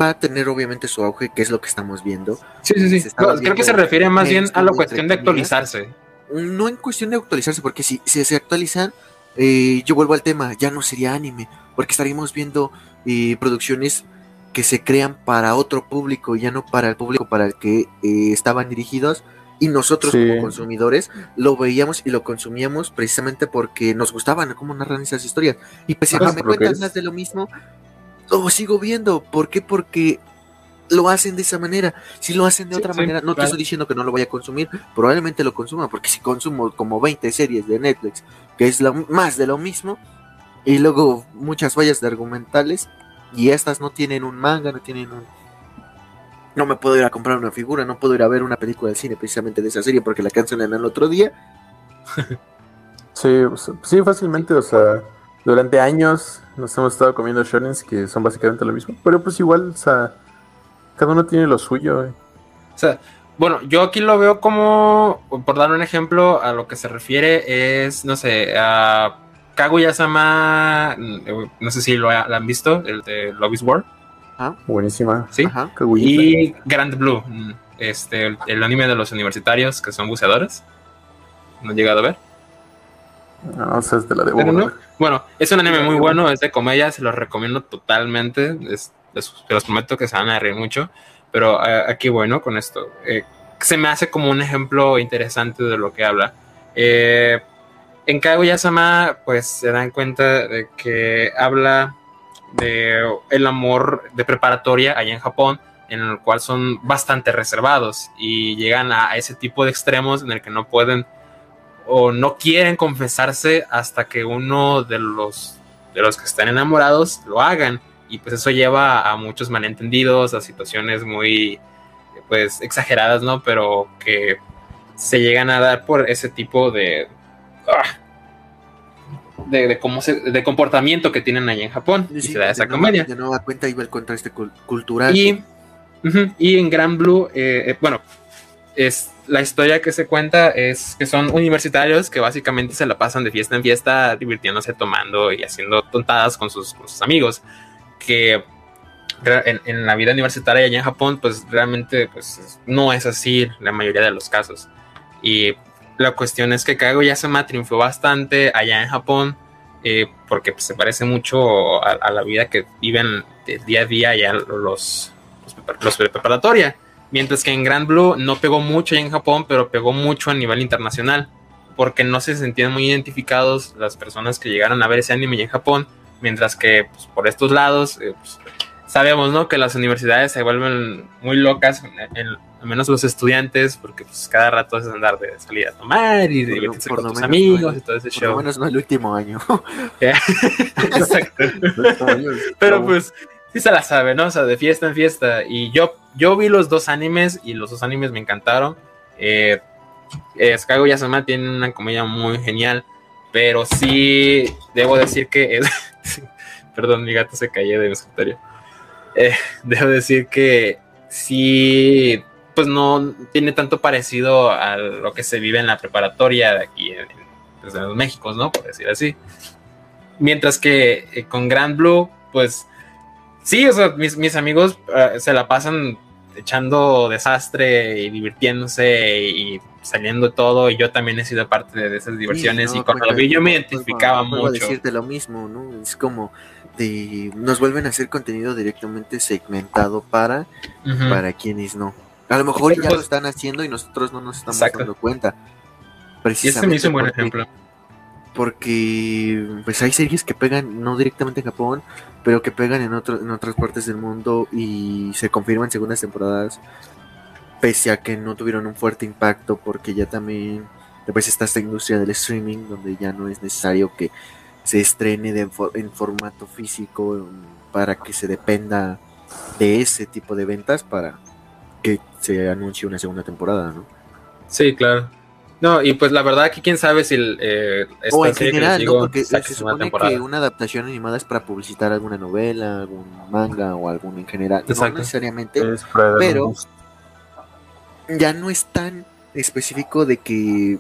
va a tener obviamente su auge, que es lo que estamos viendo. Sí, sí, sí. No, creo que se refiere más bien a la cuestión de actualizarse. No en cuestión de actualizarse, porque si, si se actualizan, eh, yo vuelvo al tema, ya no sería anime, porque estaríamos viendo eh, producciones que se crean para otro público, ya no para el público para el que eh, estaban dirigidos. Y nosotros Sí. como consumidores lo veíamos y lo consumíamos precisamente porque nos gustaban cómo narran esas historias. Y pues si Pues, me cuentan más de lo mismo, lo sigo viendo. ¿Por qué? Porque lo hacen de esa manera. Si lo hacen de Sí, otra sí, manera, no te estoy diciendo que no lo vaya a consumir, probablemente lo consuma, porque si consumo como 20 series de Netflix, que es lo, más de lo mismo, y luego muchas fallas de argumentales, y estas no tienen un manga, no tienen un... No me puedo ir a comprar una figura, no puedo ir a ver una película del cine precisamente de esa serie porque la cancelan el otro día. Sí, sí, fácilmente, o sea, durante años nos hemos estado comiendo shonens que son básicamente lo mismo, pero pues igual, o sea, cada uno tiene lo suyo. eh. O sea, bueno, yo aquí lo veo como, por dar un ejemplo, a lo que se refiere es, no sé, a Kaguya-sama, mm, no sé si lo, ha- lo han visto, el de Love is War, Buenísima. ¿sí? Ajá. Y Grand Blue, mm, este, el, el anime de los universitarios que son buceadores. ¿No han llegado a ver? No, o sea, es de la de. Bueno, es un anime muy bueno, es de comedia, se los recomiendo totalmente. Es, es- se los prometo que se van a reír mucho. Pero eh, aquí, bueno, con esto. eh, se me hace como un ejemplo interesante de lo que habla. Eh, en Kaguya-sama, pues se dan cuenta de que habla de el amor de preparatoria allá en Japón, en el cual son bastante reservados y llegan a ese tipo de extremos en el que no pueden o no quieren confesarse hasta que uno de los de los que están enamorados lo hagan y pues eso lleva a muchos malentendidos, a situaciones muy pues exageradas, ¿no? Pero que se llegan a dar por ese tipo de ah, de, cómo se, de comportamiento que tienen allá en Japón. y se da esa comedia. De nueva cuenta iba el contraste cultural. Y, y en Gran Blue, eh, eh, bueno, es la historia que se cuenta es que son universitarios que básicamente se la pasan de fiesta en fiesta, divirtiéndose, tomando y haciendo tontadas con sus, con sus amigos. Que en, la vida universitaria allá en Japón, pues realmente pues, no es así la mayoría de los casos. Y la cuestión es que Kaguya Sama triunfó bastante allá en Japón, eh, porque pues, se parece mucho a, la vida que viven día a día allá los, los, los preparatoria. Mientras que en Grand Blue no pegó mucho allá en Japón, pero pegó mucho a nivel internacional, porque no se sentían muy identificados las personas que llegaron a ver ese anime en Japón, mientras que pues, por estos lados eh, pues, sabemos, ¿no? Que las universidades se vuelven muy locas, al menos los estudiantes, porque pues cada rato es andar de salir a tomar y divertirse con tus amigos y todo ese show. Por lo menos no el último año. Exacto. Pero pues sí se la sabe, ¿no? O sea, de fiesta en fiesta. Y yo, yo vi los dos animes y los dos animes me encantaron. Eh, eh, Yasama tiene una comedia muy genial, pero sí debo decir que es... Perdón, mi gato se cayó de mi escritorio. Eh, debo decir que sí, pues no tiene tanto parecido a lo que se vive en la preparatoria de aquí en, pues, los México, ¿no? Por decir así. Mientras que eh, con Grand Blue, pues sí, o sea, mis, amigos eh, se la pasan echando desastre y divirtiéndose y saliendo todo y yo también he sido parte de esas diversiones y cuando lo vi yo me identificaba mucho. decirte lo mismo, ¿no? Es como nos vuelven a hacer contenido directamente segmentado para, para quienes no. A lo mejor ya lo pues están haciendo y nosotros no nos estamos dando cuenta. Precisamente. Y este me hizo un buen ejemplo. Porque pues hay series que pegan no directamente en Japón, pero que pegan en, otro, en otras partes del mundo y se confirman segundas temporadas, pese a que no tuvieron un fuerte impacto, porque ya también después está esta industria del streaming, donde ya no es necesario que se estrene en formato físico para que se dependa de ese tipo de ventas para que se anuncie una segunda temporada, ¿no? Sí, claro. No, y pues la verdad que quién sabe si el, eh, o en general, ¿no? Porque se supone que una adaptación animada es para publicitar alguna novela, algún manga o algún en general. No necesariamente, pero ya no es tan específico de que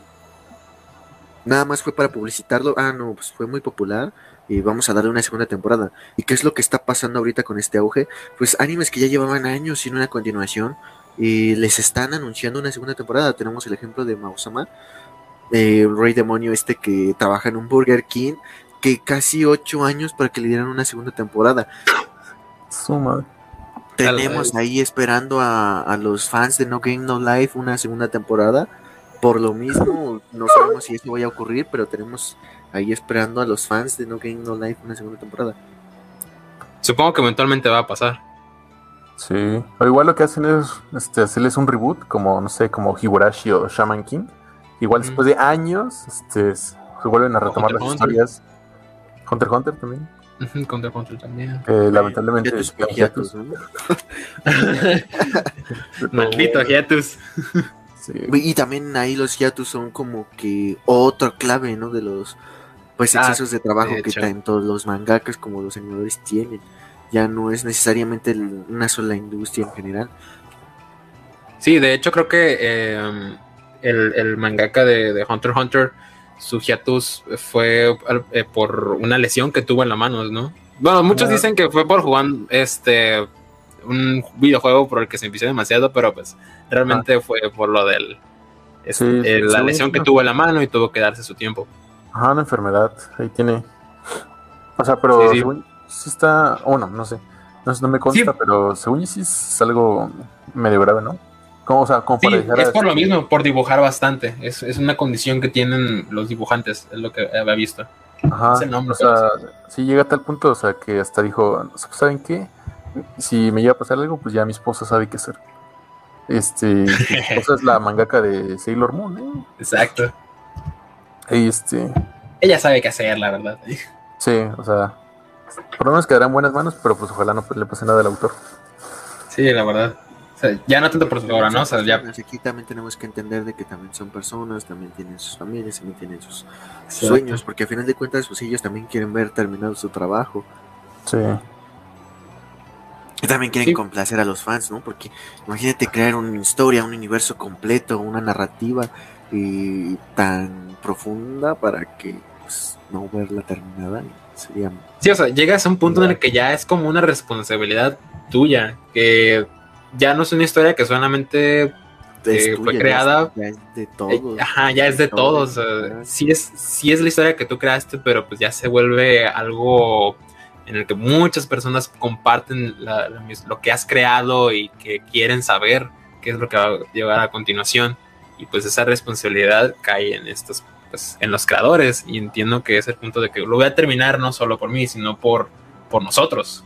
nada más fue para publicitarlo. Ah, no, pues fue muy popular y vamos a darle una segunda temporada. ¿Y qué es lo que está pasando ahorita con este auge? Pues animes que ya llevaban años sin una continuación y les están anunciando una segunda temporada. Tenemos el ejemplo de Mausama, el Rey Demonio este que trabaja en un Burger King, que casi ocho años para que le dieran una segunda temporada. Suma. Tenemos ahí esperando a, a los fans de No Game No Life una segunda temporada por lo mismo, no sabemos si esto vaya a ocurrir, pero tenemos ahí esperando a los fans de No Game No Life una segunda temporada. Supongo que eventualmente va a pasar. Sí, o igual lo que hacen es este, hacerles un reboot, como no sé, como Higurashi o Shaman King. Igual después de años, este, se vuelven a retomar las historias. Hunter Hunter también. Hunter Hunter también. Eh, lamentablemente. Maldito hiatus. Y también ahí los hiatus son como que otra clave, ¿no? De los pues ah, excesos de trabajo que tanto los mangakas como los animadores tienen. Ya no es necesariamente una sola industria en general. Sí, de hecho creo que em, el, mangaka de, Hunter x Hunter, su hiatus fue eh, por una lesión que tuvo en la mano, ¿no? Bueno, muchos dicen que fue por jugar este un videojuego por el que se empezó demasiado, pero pues realmente fue por lo del eh, la lesión que tuvo en la mano y tuvo que darse su tiempo. Ajá, una enfermedad, ahí tiene. O sea, pero sí, está, bueno, no sé, no, no me consta, pero según yo sí es algo medio grave, ¿no? ¿Cómo, o sea, como para es por lo mismo, por dibujar bastante. Es, es, una condición que tienen los dibujantes, es lo que había visto. Ajá, o sea, sí llega a tal punto, o sea, que hasta dijo, ¿saben qué? si me llega a pasar algo, pues ya mi esposa sabe qué hacer. Este, esposa es la mangaka de Sailor Moon, ¿eh? Exacto. Y este. Ella sabe qué hacer, la verdad. Sí, o sea, por lo menos quedará en buenas manos, pero pues ojalá no le pase nada al autor. Sí, la verdad. O sea, ya no tanto por su obra, ¿no? O sea, ya... Aquí también tenemos que entender de que también son personas, también tienen sus familias, también tienen sus sueños, porque a final de cuentas, pues ellos también quieren ver terminado su trabajo. Sí. Y también quieren Sí. complacer a los fans, ¿no? Porque imagínate crear una historia, un universo completo, una narrativa eh, tan profunda para que pues, no verla terminada sería Sí, o sea, llegas a un punto en el que ya es como una responsabilidad tuya, que ya no es una historia que solamente Eh, fue ya creada- es- ya es de Eh, todos. Ajá, ya es de todos. o sea, sí, es, sí es la historia que tú creaste, pero pues ya se vuelve algo en el que muchas personas comparten la- la mis- lo que has creado y que quieren saber qué es lo que va a llegar a continuación. Y pues esa responsabilidad cae en estos, pues, en los creadores. Y entiendo que es el punto de que lo voy a terminar no solo por mí, sino por, por nosotros.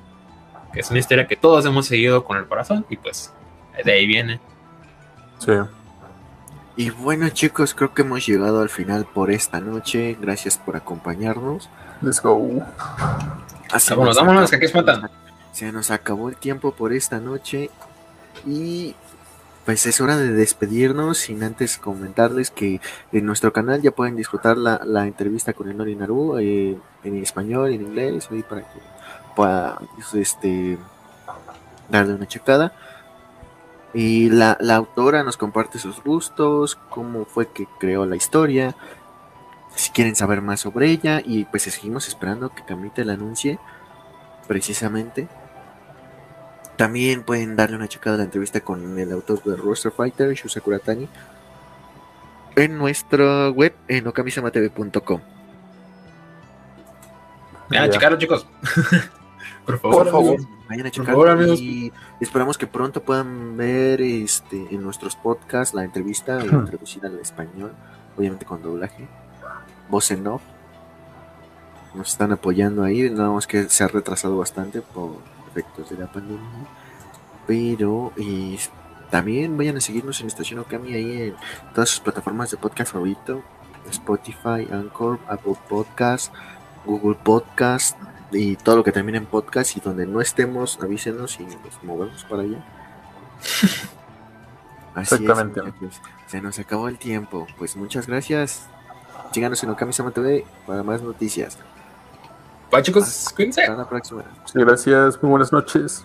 Que es una historia que todos hemos seguido con el corazón y pues de ahí viene. Sí. Y bueno chicos, creo que hemos llegado al final por esta noche. Gracias por acompañarnos. Let's go. Así Vámonos, nos vámonos, acabó- que aquí espantan. Se nos acabó el tiempo por esta noche y pues es hora de despedirnos sin antes comentarles que en nuestro canal ya pueden disfrutar la, la entrevista con el Nori Naru eh, en español, en inglés, ahí para que pueda este, darle una checada. Y la, la autora nos comparte sus gustos, cómo fue que creó la historia, si quieren saber más sobre ella y pues seguimos esperando que Camita la anuncie precisamente. También pueden darle una checada a la entrevista con el autor de Roster Fighter, Shusa Kuratani, en nuestra web en okamisamatv.com. Ya, Ya. checarlo, chicos. Por favor. Por favor. Vayan a Por checar favor, amigos. y esperamos que pronto puedan ver este en nuestros podcasts la entrevista Hmm. traducida al español, obviamente con doblaje, voz en off. Nos están apoyando ahí, nada más que se ha retrasado bastante por efectos de la pandemia. Pero eh, también vayan a seguirnos en Estación Okami ahí en todas sus plataformas de podcast favorito, Spotify, Anchor, Apple Podcast, Google Podcast y todo lo que termine en podcast y donde no estemos, avísenos y nos movemos para allá. Así Exactamente. se nos acabó el tiempo. Pues muchas gracias. Síganos en Okami-sama TV para más noticias. Bye, chicos. Cuídense. Hasta la próxima. Gracias. Muy buenas noches.